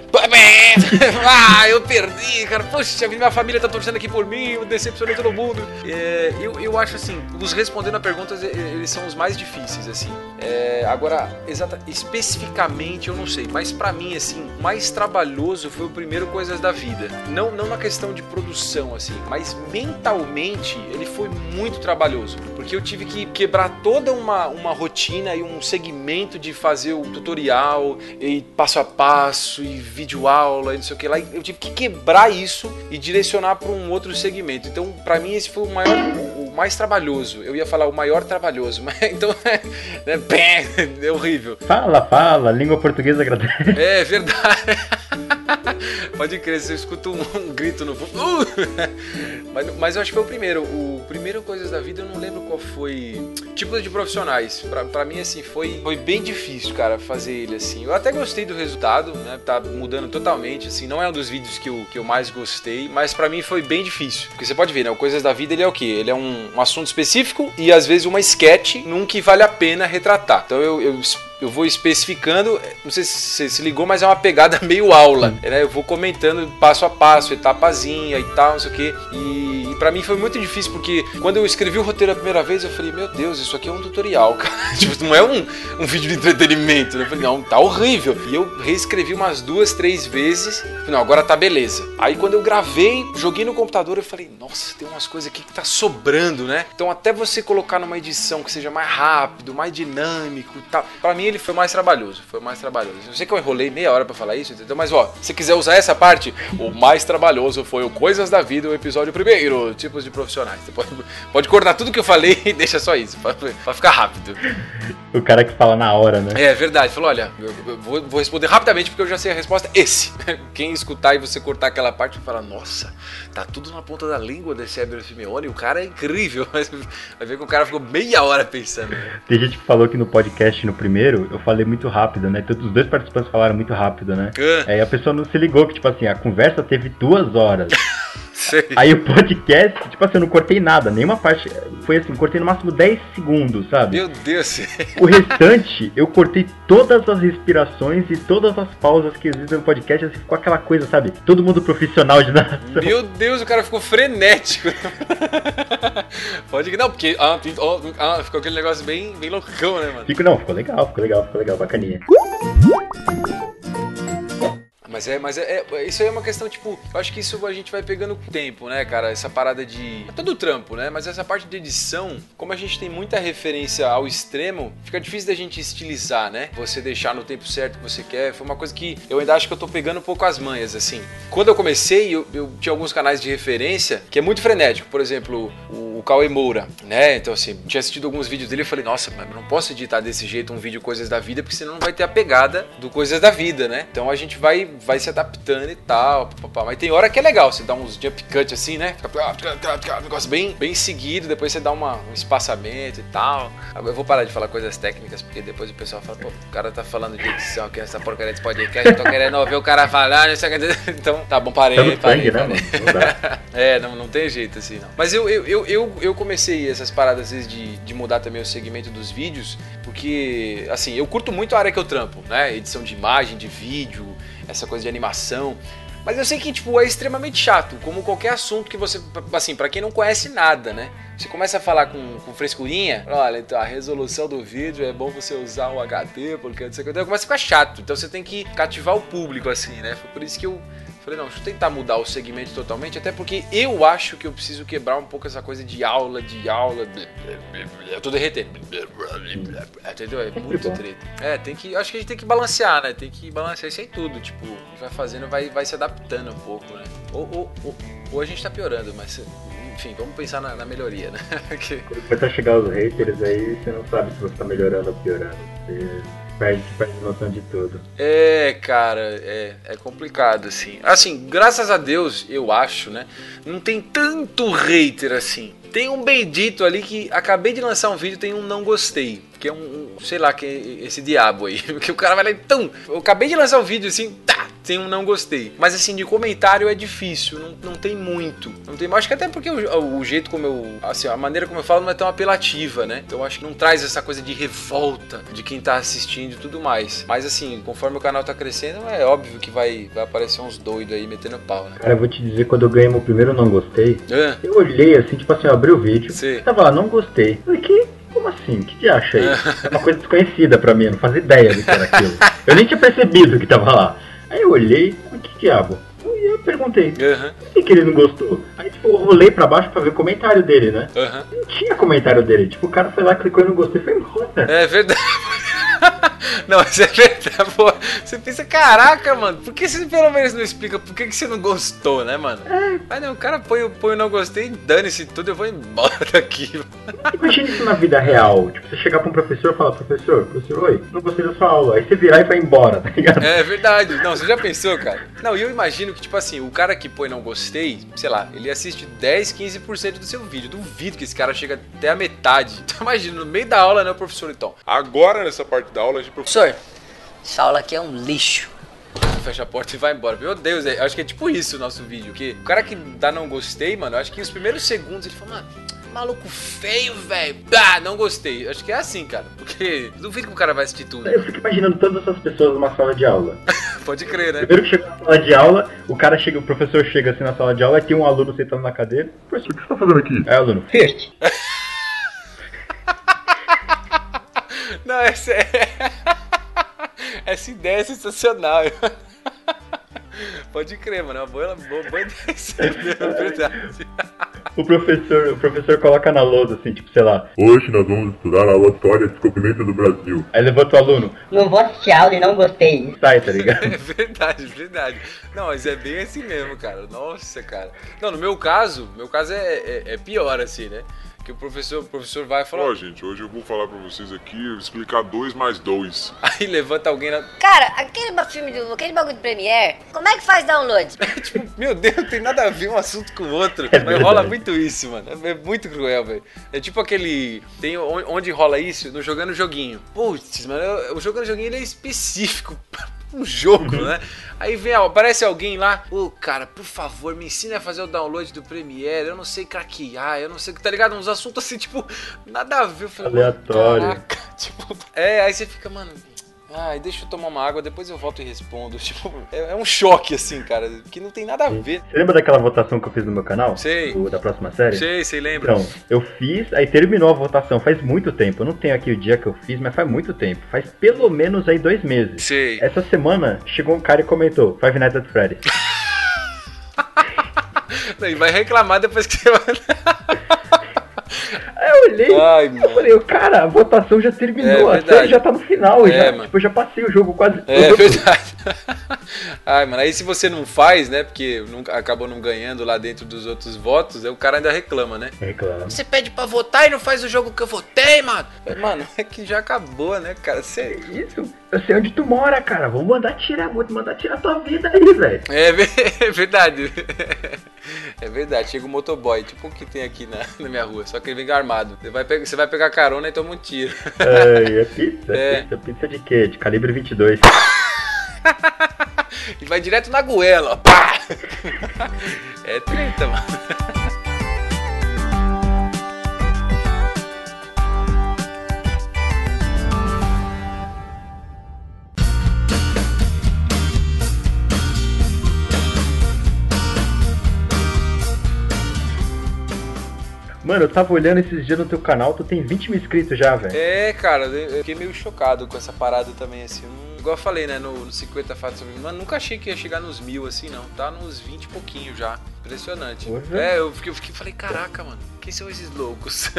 ah, eu perdi, cara. Poxa, minha família tá torcendo aqui por mim, eu decepcionei todo mundo. É, eu, eu acho assim, os respondendo a perguntas, eles são os mais difíceis, assim. É, agora, exata, especificamente eu não sei, mas para mim, assim, o mais trabalhoso foi o primeiro Coisas da Vida. Não, não na questão de produção, assim, mas mentalmente ele foi muito trabalhoso. Porque eu tive que quebrar toda uma, uma rotina e um segmento de fazer o tutorial e passo a passo e vídeo aula e não sei o que lá. Eu tive que quebrar isso e direcionar para um outro segmento. Então, para mim, esse foi o maior, o mais trabalhoso. Eu ia falar o maior trabalhoso, mas então é, é, é horrível. Fala, fala, língua portuguesa agradece. É verdade. Pode crer, você escuta um, um grito no fundo. Uh! mas, mas eu acho que foi o primeiro. O primeiro Coisas da Vida, eu não lembro qual foi. Tipo de profissionais. Pra, pra mim, assim, foi, foi bem difícil, cara, fazer ele assim. Eu até gostei do resultado, né? Tá mudando totalmente, assim. Não é um dos vídeos que eu, que eu mais gostei, mas para mim foi bem difícil. Porque você pode ver, né? O Coisas da Vida, ele é o quê? Ele é um, um assunto específico e às vezes uma sketch num que vale a pena retratar. Então eu, eu eu vou especificando, não sei se você se ligou, mas é uma pegada meio aula, né? Eu vou comentando passo a passo, etapazinha e tal, não sei o quê. E, e para mim foi muito difícil porque quando eu escrevi o roteiro a primeira vez, eu falei, meu Deus, isso aqui é um tutorial, cara. tipo, não é um, um vídeo de entretenimento, né? Eu falei, não, tá horrível. E eu reescrevi umas duas, três vezes. Falei, não, agora tá beleza. Aí quando eu gravei, joguei no computador, eu falei, nossa, tem umas coisas aqui que tá sobrando, né? Então até você colocar numa edição que seja mais rápido, mais dinâmico e tal. Pra mim ele foi mais trabalhoso. Foi mais trabalhoso. Eu sei que eu enrolei meia hora para falar isso, entendeu? Mas ó, se quiser usar essa parte, o mais trabalhoso foi o Coisas da Vida, o episódio primeiro, tipos de profissionais. Você pode, pode cortar tudo que eu falei e deixa só isso, pra, pra ficar rápido. O cara que fala na hora, né? É verdade. Falou, olha, eu vou, vou responder rapidamente porque eu já sei a resposta. Esse. Quem escutar e você cortar aquela parte e falar, nossa, tá tudo na ponta da língua desse Eber Simeone, o cara é incrível. Mas vai ver que o cara ficou meia hora pensando. Tem gente que falou que no podcast, no primeiro, eu falei muito rápido, né? Todos os dois participantes falaram muito rápido, né? É. Aí a pessoa não se ligou que, tipo assim, a conversa teve duas horas. Sei. Aí o podcast, tipo assim, eu não cortei nada, nenhuma parte. Foi assim, cortei no máximo 10 segundos, sabe? Meu Deus. O restante, eu cortei todas as respirações e todas as pausas que existem no podcast, assim, ficou aquela coisa, sabe? Todo mundo profissional de narração. Meu Deus, o cara ficou frenético. Pode que não, porque ah, ah, ficou aquele negócio bem, bem loucão, né, mano? Fico, não, ficou legal, ficou legal, ficou legal, bacaninha. Mas é, mas é, é, isso aí é uma questão, tipo, eu acho que isso a gente vai pegando com o tempo, né, cara? Essa parada de. É todo trampo, né? Mas essa parte de edição, como a gente tem muita referência ao extremo, fica difícil da gente estilizar, né? Você deixar no tempo certo que você quer. Foi uma coisa que eu ainda acho que eu tô pegando um pouco as manhas, assim. Quando eu comecei, eu, eu tinha alguns canais de referência que é muito frenético. Por exemplo, o, o Cauê Moura, né? Então, assim, tinha assistido alguns vídeos dele e falei, nossa, mas não posso editar desse jeito um vídeo Coisas da Vida, porque senão não vai ter a pegada do Coisas da Vida, né? Então a gente vai vai se adaptando e tal. Papá. Mas tem hora que é legal, você dá uns jump cut assim, né? Fica um negócio bem, bem seguido, depois você dá uma, um espaçamento e tal. Eu vou parar de falar coisas técnicas, porque depois o pessoal fala, pô, o cara tá falando de edição aqui nessa porcaria desse podcast, eu tô querendo ouvir o cara falando, então tá bom, parei, tá parei, né, parei. Né, é, não, não tem jeito assim, não. Mas eu, eu, eu, eu, eu comecei essas paradas às vezes de, de mudar também o segmento dos vídeos, porque, assim, eu curto muito a área que eu trampo, né? Edição de imagem, de vídeo, essa coisa de animação. Mas eu sei que, tipo, é extremamente chato, como qualquer assunto que você. Assim, para quem não conhece nada, né? Você começa a falar com, com frescurinha, olha, então a resolução do vídeo é bom você usar um HD, porque não sei o. Então começa a ficar chato. Então você tem que cativar o público, assim, né? Foi por isso que eu Falei, não, deixa eu tentar mudar o segmento totalmente, até porque eu acho que eu preciso quebrar um pouco essa coisa de aula, de aula. Eu tô derretendo. Entendeu? É muito treta. É, tem que. Acho que a gente tem que balancear, né? Tem que balancear isso aí tudo. Tipo, a gente vai fazendo, vai, vai se adaptando um pouco, né? Ou, ou, ou, ou a gente tá piorando, mas enfim, vamos pensar na, na melhoria, né? que... Quando começar a chegar os haters aí, você não sabe se você tá melhorando ou piorando. Você perde, perde noção de tudo. É, cara, é, é complicado, assim. Assim, graças a Deus, eu acho, né? Não tem tanto hater assim. Tem um bendito ali que acabei de lançar um vídeo, tem um não gostei. Que é um, um sei lá, que é esse diabo aí. Que o cara vai lá, então, eu acabei de lançar um vídeo assim, tá, tem um não gostei. Mas assim, de comentário é difícil, não, não tem muito. Não tem, acho que até porque o, o, jeito como eu. Assim, a maneira como eu falo não é tão apelativa, né? Então acho que não traz essa coisa de revolta de quem tá assistindo e tudo mais. Mas assim, conforme o canal tá crescendo, é óbvio que vai, vai aparecer uns doidos aí metendo pau, né? Cara, eu vou te dizer, quando eu ganhei meu primeiro não gostei, é. eu olhei assim, tipo assim, eu abri o vídeo, Sim. tava lá, não gostei. Falei, que como assim? O que, que acha aí? É uma coisa desconhecida pra mim, eu não fazia ideia do que era aquilo. Eu nem tinha percebido que tava lá. Aí eu olhei, que diabo? E eu perguntei, uhum. por que, que ele não gostou? Aí, tipo, eu rolei pra baixo pra ver o comentário dele, né? Uhum. Não tinha comentário dele. Tipo, o cara foi lá, clicou e não gostou e foi embora. É verdade. Não, isso é verdade, pô. Você pensa, caraca, mano, por que você pelo menos não explica por que, que você não gostou, né, mano? É. Mas não, o cara põe, põe o não gostei, dane-se tudo, eu vou embora daqui. Imagina isso na vida real. Tipo, você chegar pra um professor e falar, professor, professor, oi, não gostei da sua aula. Aí você virar e vai embora, tá ligado? É verdade. Não, você já pensou, cara? Não, e eu imagino que, tipo assim, o cara que põe não gostei, sei lá, ele assiste 10, 15% do seu vídeo. Duvido que esse cara chega até a metade. Então imagina, no meio da aula, né, professor, então. Agora, nessa parte da aula, a gente... Professor, essa aula aqui é um lixo. Fecha a porta e vai embora. Meu Deus, é, acho que é tipo isso o nosso vídeo. Que o cara que dá não gostei, mano, acho que os primeiros segundos ele fala, mano, maluco feio, velho. Ah, não gostei. Acho que é assim, cara. Porque duvido que o cara vai assistir tudo. Eu fico imaginando todas essas pessoas numa sala de aula. Pode crer, né? Primeiro que chega na sala de aula, o cara chega, o professor chega assim na sala de aula e tem um aluno sentado na cadeira. Professor, o que você tá fazendo aqui? É, aluno. First. não, essa é. Essa ideia é sensacional. Pode crer, mano. É uma boa, boa, boa ideia. É verdade. O professor, o professor coloca na lousa, assim, tipo, sei lá. Hoje nós vamos estudar a história de descobrimento do Brasil. Aí levanta o aluno. Não vou assistir aula e não gostei. Sai, tá ligado? É verdade, verdade. Não, mas é bem assim mesmo, cara. Nossa, cara. Não, no meu caso, meu caso é, é, é pior, assim, né? Que o professor, o professor vai falar. Ó, oh, gente, hoje eu vou falar pra vocês aqui, explicar dois mais dois. Aí levanta alguém na. Cara, aquele filme do. aquele bagulho do Premiere, como é que faz download? tipo, meu Deus, não tem nada a ver um assunto com o outro. É mas rola muito isso, mano. É muito cruel, velho. É tipo aquele. Tem onde rola isso? No jogando joguinho. Putz, mano, o jogando joguinho ele é específico um jogo, né? Aí vem, aparece alguém lá, ô oh, cara, por favor, me ensine a fazer o download do Premiere, eu não sei craquear, eu não sei, tá ligado? Uns assuntos assim, tipo, nada a ver. Eu falei, Aleatório. Caraca, tipo, é, aí você fica, mano, Ai, deixa eu tomar uma água, depois eu volto e respondo. Tipo, é, é, um choque, assim, cara, que não tem nada a ver. Você lembra daquela votação que eu fiz no meu canal? Sei. Da próxima série? Sei, sei, lembra. Então, eu fiz, aí terminou a votação faz muito tempo. Eu não tenho aqui o dia que eu fiz, mas faz muito tempo. Faz pelo menos aí dois meses. Sei. Essa semana chegou um cara e comentou: Five Nights at Freddy's. e vai reclamar depois que você Aí eu olhei, Ai, eu falei, cara, a votação já terminou, é, a série já tá no final, é, já, tipo, eu já passei o jogo quase é todo. É verdade. Ai, mano, aí se você não faz, né, porque nunca, acabou não ganhando lá dentro dos outros votos, aí o cara ainda reclama, né? Reclama. Você pede pra votar e não faz o jogo que eu votei, mano. Mano, é que já acabou, né, cara? Você... Isso, eu sei onde tu mora, cara, vou mandar tirar, vou te mandar tirar tua vida aí, velho. É, é verdade. É verdade, chega um motoboy, tipo o que tem aqui na, na minha rua, só que ele vem armado. Você vai, pegar, você vai pegar carona e toma um tiro. É, é pizza? É. Pizza, pizza de quê? De calibre 22. e vai direto na goela, ó. É treta, mano. Mano, eu tava olhando esses dias no teu canal, tu tem 20 mil inscritos já, velho. É, cara, eu fiquei meio chocado com essa parada também, assim. Igual eu falei, né, no, no 50 fatos sobre mano, nunca achei que ia chegar nos mil, assim, não. Tá nos 20 e pouquinho já. Impressionante. É, eu fiquei, eu fiquei falei, caraca, mano. Quem são esses loucos?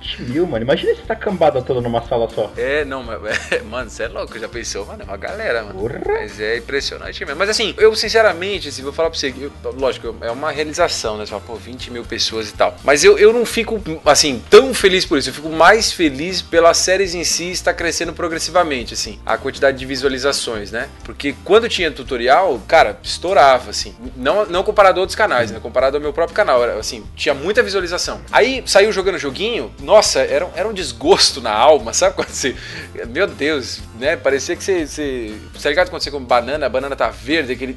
20 mil, mano. Imagina se tá cambada toda numa sala só. É, não, mas, é, mano, você é louco. Já pensou, mano? É uma galera, mano. Porra. Mas é impressionante mesmo. Mas assim, eu sinceramente, assim, vou falar pra você, eu, lógico, é uma realização, né? Você fala, pô, 20 mil pessoas e tal. Mas eu, eu não fico, assim, tão feliz por isso. Eu fico mais feliz pelas séries em si estar crescendo progressivamente, assim. A quantidade quantidade de visualizações, né? Porque quando tinha tutorial, cara, estourava, assim. Não, não comparado a outros canais, né? Comparado ao meu próprio canal, era, assim, tinha muita visualização. Aí saiu jogando joguinho, nossa, era, era um desgosto na alma, sabe quando você. Meu Deus, né? Parecia que você. você tá ligado quando você come banana, a banana tá verde, aquele.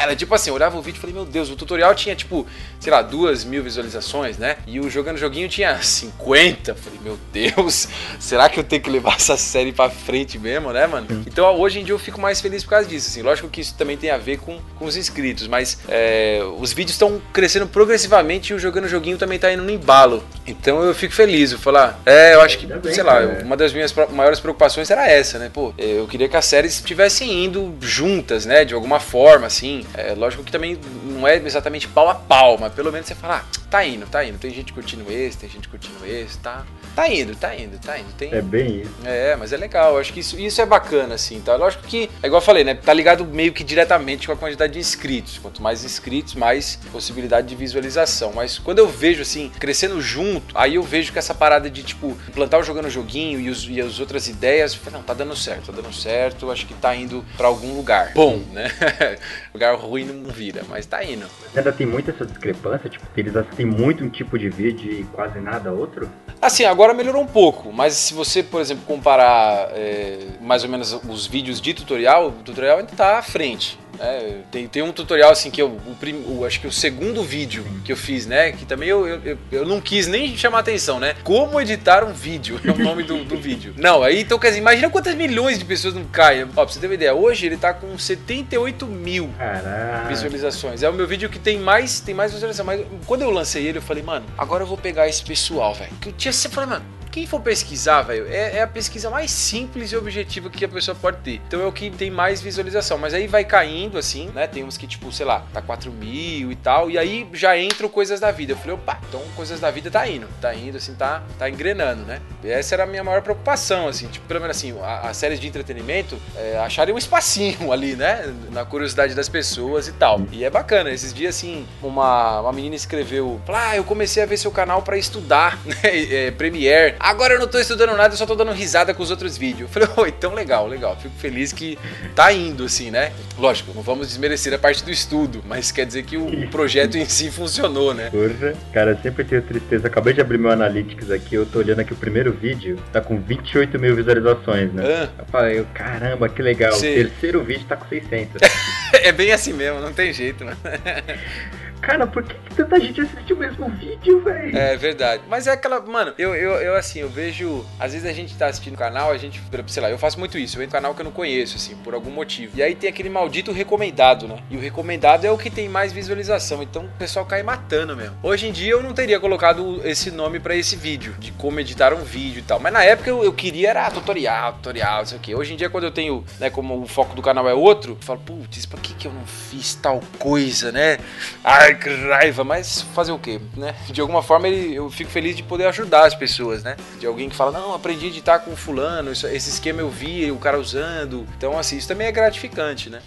Era tipo assim, eu olhava o vídeo e falei, meu Deus, o tutorial tinha tipo, sei lá, duas mil visualizações, né? E o jogando joguinho tinha 50. Falei, meu Deus, será que eu tenho que levar essa série pra frente mesmo, né, mano? Então hoje em dia eu fico mais feliz por causa disso, assim. Lógico que isso também tem a ver com, com os inscritos, mas é, os vídeos estão crescendo progressivamente e o jogando joguinho também tá indo no embalo. Então eu fico feliz, eu falar, é, eu acho que, sei lá, uma das minhas maiores preocupações era essa, né? Pô, eu queria que as séries estivessem indo juntas, né? De alguma forma, assim. É, lógico que também não é exatamente pau a pau, mas pelo menos você fala, ah, tá indo, tá indo. Tem gente curtindo esse, tem gente curtindo esse, tá? Tá indo, tá indo, tá indo. Tem... É bem isso. É, mas é legal. Acho que isso, isso é bacana, assim, tá? Lógico que, é igual eu falei, né? Tá ligado meio que diretamente com a quantidade de inscritos. Quanto mais inscritos, mais possibilidade de visualização. Mas quando eu vejo, assim, crescendo junto, aí eu vejo que essa parada de, tipo, implantar o jogando joguinho e, os, e as outras ideias, não, tá dando certo, tá dando certo. Acho que tá indo para algum lugar. Bom, né? lugar ruim não vira, mas tá indo. Mas ainda tem muita essa discrepância, tipo, eles assistem muito um tipo de vídeo e quase nada outro? Assim, agora melhorou um pouco, mas se você, por exemplo, comparar é, mais ou menos os vídeos de tutorial, o tutorial ainda está à frente. É, tem, tem um tutorial assim que eu o, prim, o, acho que o segundo vídeo que eu fiz, né? Que também eu, eu, eu não quis nem chamar atenção, né? Como editar um vídeo é o nome do, do vídeo. Não, aí então quer dizer, imagina quantas milhões de pessoas não caem. Ó, pra você ter uma ideia, hoje ele tá com 78 mil Caraca. visualizações. É o meu vídeo que tem mais, tem mais visualização. Mas quando eu lancei ele, eu falei, mano, agora eu vou pegar esse pessoal, velho. Que eu tinha sempre falei, mano quem for pesquisar, velho, é, é, a pesquisa mais simples e objetiva que a pessoa pode ter. Então é o que tem mais visualização. Mas aí vai caindo, assim, né? Tem uns que, tipo, sei lá, tá 4 mil e tal. E aí já entram coisas da vida. Eu falei, opa, então coisas da vida tá indo. Tá indo, assim, tá, tá engrenando, né? E essa era a minha maior preocupação, assim. Tipo, pelo menos assim, as séries de entretenimento é, acharem um espacinho ali, né? Na curiosidade das pessoas e tal. E é bacana. Esses dias, assim, uma, uma menina escreveu: Ah, eu comecei a ver seu canal para estudar, né? É, Premiere. Agora eu não tô estudando nada, eu só tô dando risada com os outros vídeos. Eu falei, oi, então legal, legal. Fico feliz que tá indo, assim, né? Lógico, não vamos desmerecer a parte do estudo, mas quer dizer que o projeto em si funcionou, né? Porra, cara, sempre tenho tristeza. Acabei de abrir meu Analytics aqui, eu tô olhando aqui o primeiro vídeo, tá com 28 mil visualizações, né? Ah. Eu falei, caramba, que legal. Sim. O terceiro vídeo tá com 600. é bem assim mesmo, não tem jeito, né? Cara, por que, que tanta gente assiste o mesmo vídeo, velho? É verdade. Mas é aquela. Mano, eu, eu, eu assim, eu vejo. Às vezes a gente tá assistindo o canal, a gente. Sei lá, eu faço muito isso. Eu entro no canal que eu não conheço, assim, por algum motivo. E aí tem aquele maldito recomendado, né? E o recomendado é o que tem mais visualização. Então o pessoal cai matando mesmo. Hoje em dia eu não teria colocado esse nome para esse vídeo, de como editar um vídeo e tal. Mas na época eu, eu queria era tutorial, tutorial, não sei o quê. Hoje em dia, quando eu tenho, né, como o foco do canal é outro, eu falo, putz, pra que, que eu não fiz tal coisa, né? Ai, Ai, que raiva, mas fazer o quê, né? De alguma forma ele, eu fico feliz de poder ajudar as pessoas, né? De alguém que fala, não, aprendi a editar com fulano, esse esquema eu vi o cara usando. Então, assim, isso também é gratificante, né?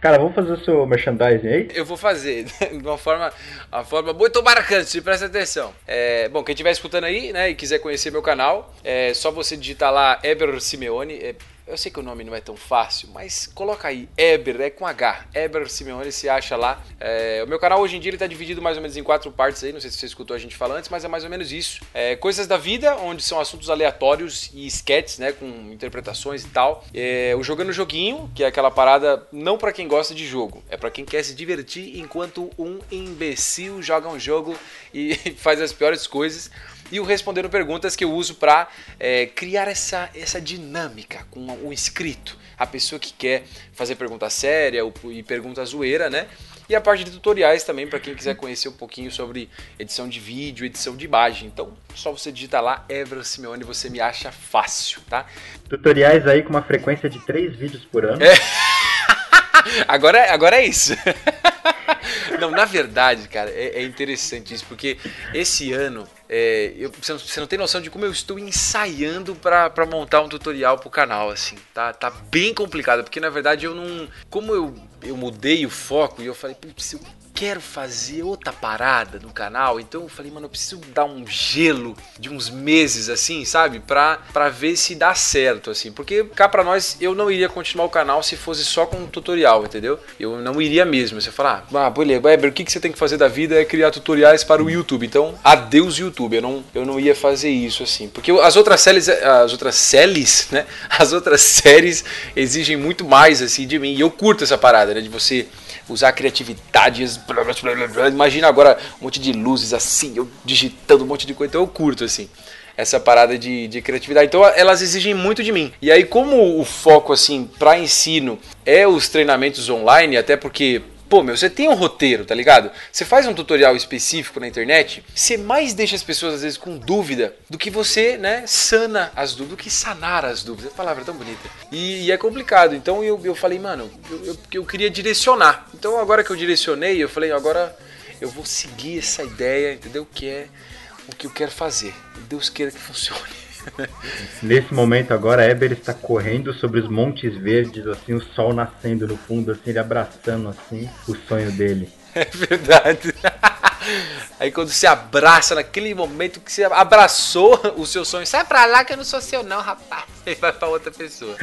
Cara, vamos fazer o seu merchandising aí? Eu vou fazer, de uma forma, uma forma muito marcante, presta atenção. É, bom, quem estiver escutando aí, né, e quiser conhecer meu canal, é só você digitar lá Eber Simeone, é eu sei que o nome não é tão fácil, mas coloca aí, Eber, é com H. Eber Simeone se acha lá. É, o meu canal hoje em dia ele tá dividido mais ou menos em quatro partes aí, não sei se você escutou a gente falar antes, mas é mais ou menos isso. É, coisas da vida, onde são assuntos aleatórios e sketches, né, com interpretações e tal. É, o Jogando Joguinho, que é aquela parada não para quem gosta de jogo, é para quem quer se divertir enquanto um imbecil joga um jogo e faz as piores coisas e o Respondendo Perguntas que eu uso para é, criar essa, essa dinâmica com o inscrito, a pessoa que quer fazer pergunta séria e pergunta zoeira, né? E a parte de tutoriais também para quem quiser conhecer um pouquinho sobre edição de vídeo, edição de imagem. Então, só você digitar lá Evra Simeone, você me acha fácil, tá? Tutoriais aí com uma frequência de três vídeos por ano. É. agora, agora é isso. não, na verdade, cara, é, é, interessante isso, porque esse ano, é, eu, você, não, tem noção de como eu estou ensaiando para montar um tutorial pro canal, assim. Tá, tá bem complicado, porque na verdade eu não. Como eu, eu mudei o foco e eu falei, putz, eu quero fazer outra parada no canal. Então eu falei, mano, eu preciso dar um gelo de uns meses assim, sabe? Pra, pra ver se dá certo, assim. Porque cá pra nós, eu não iria continuar o canal se fosse só com um tutorial, entendeu? Eu não iria mesmo. Você falar, ah, beleza, Weber, o que, que você tem que fazer da vida é criar tutoriais para o YouTube. Então, adeus YouTube. Eu não, eu não ia fazer isso, assim. Porque as outras séries, as outras séries, né? As outras séries exigem muito mais, assim, de mim. E eu curto essa parada, né? De você usar criatividade. Imagina agora um monte de luzes assim, eu digitando um monte de coisa. Então eu curto, assim essa parada de, de, criatividade. Então elas exigem muito de mim. E aí, como o foco, assim, para ensino é os treinamentos online, até porque. Pô, meu, você tem um roteiro, tá ligado? Você faz um tutorial específico na internet, você mais deixa as pessoas às vezes com dúvida do que você, né, sana as dúvidas, do que sanar as dúvidas. A palavra é tão bonita. E, e é complicado. Então eu, eu falei, mano, eu, eu, eu queria direcionar. Então agora que eu direcionei, eu falei, agora eu vou seguir essa ideia, entendeu? Que é o que eu quero fazer. Deus queira que funcione. Nesse momento agora, Eber está correndo sobre os montes verdes, assim, o sol nascendo no fundo, assim, ele abraçando assim o sonho dele. É verdade. Aí quando se abraça, naquele momento que você abraçou o seu sonho, sai pra lá que eu não sou seu não, rapaz. E vai pra outra pessoa.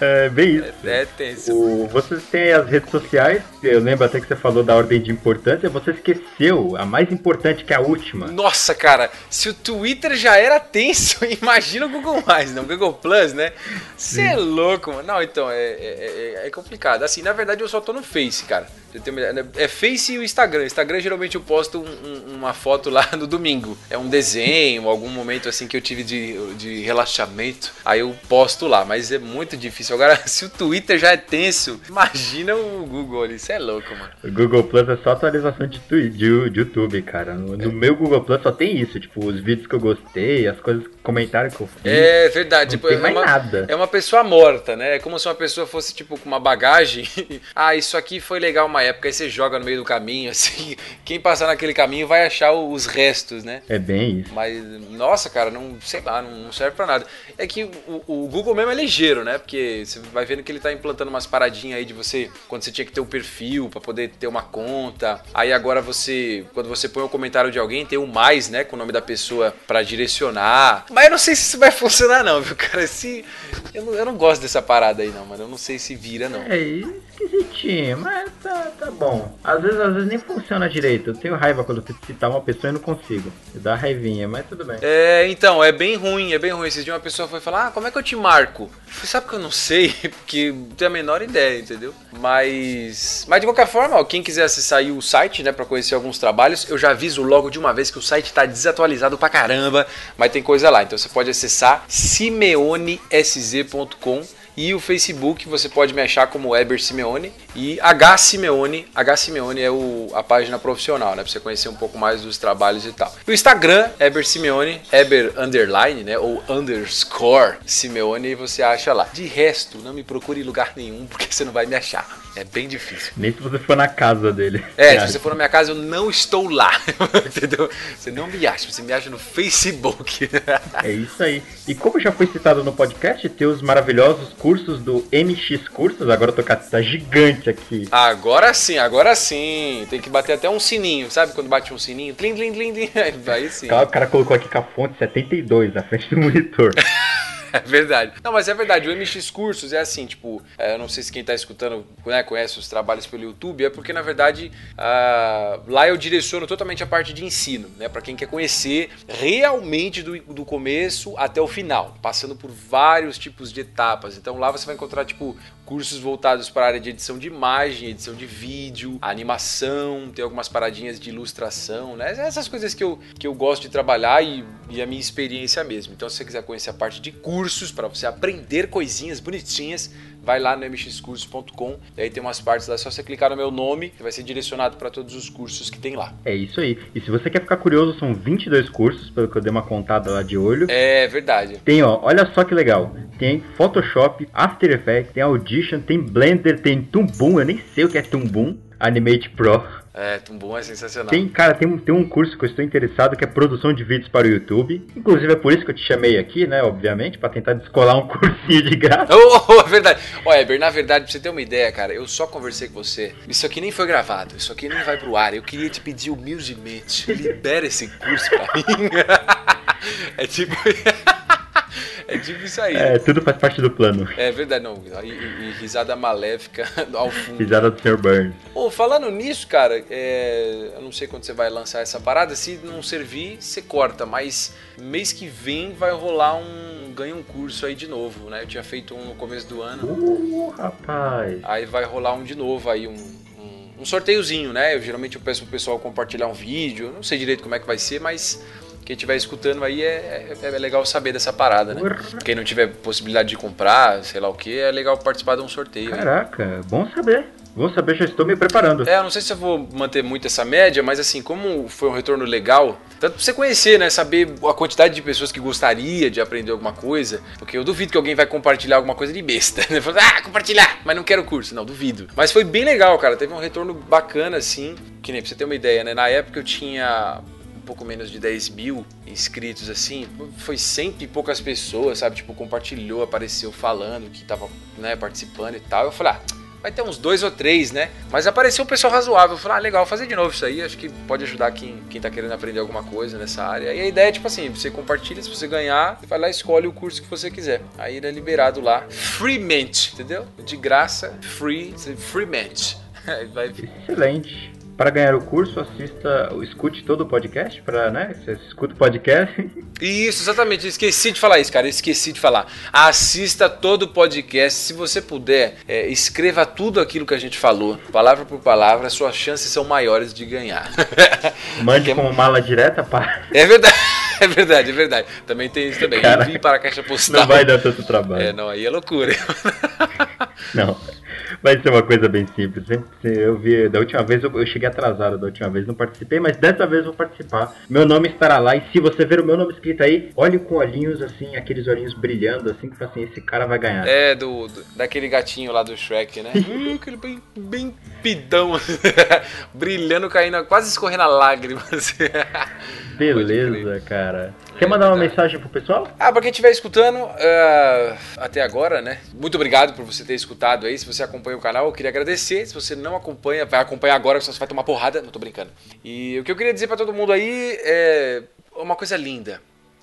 É bem isso. É, é tenso. O, vocês têm as redes sociais, eu lembro até que você falou da ordem de importância, você esqueceu a mais importante que a última. Nossa, cara, se o Twitter já era tenso, imagina o Google Mais, não? O Google Plus, né? Você é louco, mano. Não, então, é, é, é, é complicado. Assim, na verdade eu só tô no Face, cara. É Face e o Instagram. Instagram geralmente eu posto um, uma foto lá no domingo. É um desenho, algum momento assim que eu tive de, de relaxamento. Aí eu posto lá, mas é muito difícil. Agora, se o Twitter já é tenso, imagina o Google ali. Isso é louco, mano. O Google Plus é só atualização de, de, de YouTube, cara. No, no, meu Google Plus só tem isso, tipo, os vídeos que eu gostei, as coisas, comentários que eu fiz. É verdade, não tipo, tem é uma, nada. É uma pessoa morta, né? É como se uma pessoa fosse, tipo, com uma bagagem. ah, isso aqui foi legal uma época, aí você joga no meio do caminho, assim. Quem passar naquele caminho vai achar os restos, né? É bem isso. Mas, nossa, cara, não sei lá, não serve para nada. É que o, o, Google mesmo é ligeiro, né? Porque você vai vendo que ele tá implantando umas paradinhas aí de você, quando você tinha que ter um perfil para poder ter uma conta. Aí agora você, quando você põe o um comentário de alguém, tem um mais, né, com o nome da pessoa para direcionar. Mas eu não sei se isso vai funcionar não, viu, cara? Se eu não, eu não gosto dessa parada aí não, mano. Eu não sei se vira não. É esquisitinho, mas tá, tá bom. Às vezes, às vezes nem funciona direito. Eu tenho raiva quando eu citar uma pessoa e não consigo. Dá raivinha, mas tudo bem. É, então, é bem ruim, é bem ruim. Esses dias uma pessoa foi falar, ah, como é que eu te marco? Você sabe que eu não sei, porque não tenho a menor ideia, entendeu? Mas. Mas de qualquer forma, ó, quem quiser acessar o site, né, pra conhecer alguns trabalhos, eu já aviso logo de uma vez que o site tá desatualizado pra caramba, mas tem coisa lá. Então você pode acessar simeonesc.com e o Facebook você pode me achar como Eber Simeone e H Simeone. H Simeone é o, a página profissional, né? Pra você conhecer um pouco mais dos trabalhos e tal. O Instagram, Eber Simeone, Eber Underline, né? Ou underscore Simeone, e você acha lá. De resto, não me procure em lugar nenhum, porque você não vai me achar. É bem difícil. Nem se você for na casa dele. É, se você for na minha casa, eu não estou lá. Entendeu? Você não me acha, você me acha no Facebook. é isso aí. E como já foi citado no podcast, tem os maravilhosos cursos do MX Cursos. Agora eu tô com a gigante aqui. Agora sim, agora sim. Tem que bater até um sininho, sabe? Quando bate um sininho. Tlim, tlim, tlim, tlim. Aí sim. O cara colocou aqui com a fonte 72 na frente do monitor. É verdade. Não, mas é verdade. O MX Cursos é assim, tipo, é, eu não sei se quem está escutando né, conhece os trabalhos pelo YouTube, é porque, na verdade, uh, lá eu direciono totalmente a parte de ensino, né? Para quem quer conhecer realmente do, do começo até o final, passando por vários tipos de etapas. Então lá você vai encontrar, tipo, cursos voltados para a área de edição de imagem, edição de vídeo, animação, tem algumas paradinhas de ilustração, né? Essas coisas que eu, que eu gosto de trabalhar e, e a minha experiência mesmo. Então, se você quiser conhecer a parte de cursos para você aprender coisinhas bonitinhas, vai lá no mxcursos.com, e aí tem umas partes lá, é só você clicar no meu nome, que vai ser direcionado para todos os cursos que tem lá. É isso aí. E se você quer ficar curioso, são 22 cursos, pelo que eu dei uma contada lá de olho. É verdade. Tem, ó, olha só que legal. Tem Photoshop, After Effects, tem Audition, tem Blender, tem Tumbum, eu nem sei o que é Tumbum. Animate Pro. É, bom é sensacional. Tem, cara, tem, um, tem um curso que eu estou interessado que é produção de vídeos para o YouTube. Inclusive é por isso que eu te chamei aqui, né? Obviamente, para tentar descolar um cursinho de graça. Oh, é verdade. Olha, Eber, na verdade, pra você ter uma ideia, cara, eu só conversei com você. Isso aqui nem foi gravado, isso aqui nem vai pro ar. Eu queria te pedir humildemente, libera esse curso pra mim. é tipo. É tipo isso aí. É, tudo faz parte do plano. É verdade, não. E, e, risada maléfica ao fundo. Risada do Sr. Burns. Pô, falando nisso, cara, é... eu não sei quando você vai lançar essa parada. Se não servir, você corta. Mas mês que vem vai rolar um. ganha um curso aí de novo, né? Eu tinha feito um no começo do ano. Uh, rapaz. Aí vai rolar um de novo aí, um. Um sorteiozinho, né? Eu geralmente eu peço pro pessoal compartilhar um vídeo. Não sei direito como é que vai ser, mas quem estiver escutando aí é, é, é, legal saber dessa parada, né? Quem não tiver possibilidade de comprar, sei lá o que, é legal participar de um sorteio. Caraca, aí. bom saber. Bom saber, já estou me preparando. É, eu não sei se eu vou manter muito essa média, mas assim, como foi um retorno legal, tanto pra você conhecer, né? Saber a quantidade de pessoas que gostaria de aprender alguma coisa, porque eu duvido que alguém vai compartilhar alguma coisa de besta, né? Falar, ah, compartilhar, mas não quero curso. Não, duvido. Mas foi bem legal, cara. Teve um retorno bacana, assim. Que nem pra você ter uma ideia, né? Na época eu tinha pouco menos de 10 mil inscritos, assim, foi cento e poucas pessoas, sabe? Tipo, compartilhou, apareceu falando que tava, né, participando e tal. Eu falei, ah, vai ter uns dois ou três, né? Mas apareceu um pessoal razoável. Eu falei, ah, legal, fazer de novo isso aí. Acho que pode ajudar quem, quem tá querendo aprender alguma coisa nessa área. E a ideia é, tipo assim, você compartilha, se você ganhar, você vai lá e escolhe o curso que você quiser. Aí ele é liberado lá, freemente, entendeu? De graça, free, freemente. Vai... Excelente. Para ganhar o curso, assista, escute todo o podcast, para, né? Você escuta o podcast. Isso, exatamente. Esqueci de falar isso, cara. Esqueci de falar. Assista todo o podcast. Se você puder, é, escreva tudo aquilo que a gente falou, palavra por palavra. Suas chances são maiores de ganhar. Mande como mala direta para. É verdade. É verdade, é verdade. Também tem isso também. Envie para a caixa postal. Não vai dar tanto trabalho. É, não, aí é loucura. não. Vai ser uma coisa bem simples. Eu vi, da última vez eu, cheguei atrasado, da última vez não participei, mas dessa vez vou participar. Meu nome estará lá e se você ver o meu nome escrito aí, olhe com olhinhos assim, aqueles olhinhos brilhando, assim, que assim, esse cara vai ganhar. É, do, do daquele gatinho lá do Shrek, né? hum, aquele bem, bem pidão, brilhando, caindo, quase escorrendo a lágrima. Beleza, cara. Quer mandar uma mensagem pro pessoal? Ah, pra quem estiver escutando uh, até agora, né? Muito obrigado por você ter escutado aí. Se você acompanha o canal, eu queria agradecer. Se você não acompanha, vai acompanhar agora, senão você vai tomar porrada. Não tô brincando. E o que eu queria dizer para todo mundo aí é uma coisa linda.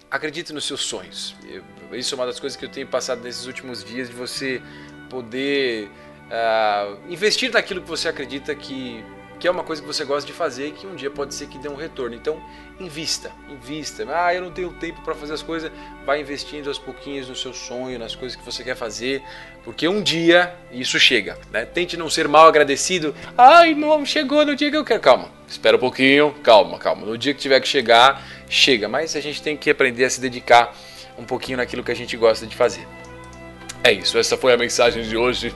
Acredite nos seus sonhos. Eu, isso é uma das coisas que eu tenho passado nesses últimos dias, de você poder uh, investir naquilo que você acredita que que é uma coisa que você gosta de fazer e que um dia pode ser que dê um retorno. Então, invista, invista. Ah, eu não tenho tempo para fazer as coisas. Vai investindo aos pouquinhos no seu sonho, nas coisas que você quer fazer, porque um dia isso chega. Né? Tente não ser mal agradecido. Ai, não chegou no dia que eu quero. Calma, espera um pouquinho, calma, calma. No dia que tiver que chegar, chega. Mas a gente tem que aprender a se dedicar um pouquinho naquilo que a gente gosta de fazer. É isso, essa foi a mensagem de hoje.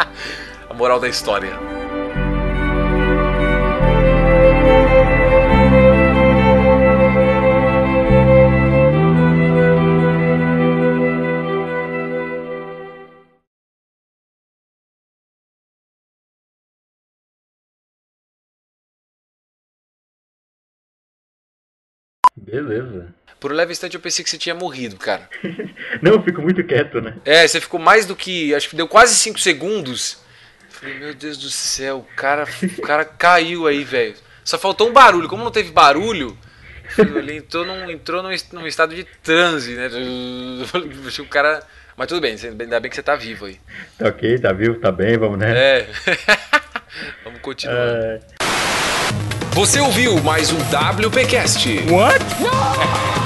a moral da história. Beleza. Por um leve instante eu pensei que você tinha morrido, cara. Não, eu fico muito quieto, né? É, você ficou mais do que. Acho que deu quase 5 segundos. Falei, meu Deus do céu, o cara, o cara caiu aí, velho. Só faltou um barulho. Como não teve barulho, ele entrou num, entrou num, num estado de transe, né? O cara. Mas tudo bem, ainda bem que você tá vivo aí. Tá ok, tá vivo, tá bem, vamos né? É. vamos continuar. É... Você ouviu mais um WPcast. What?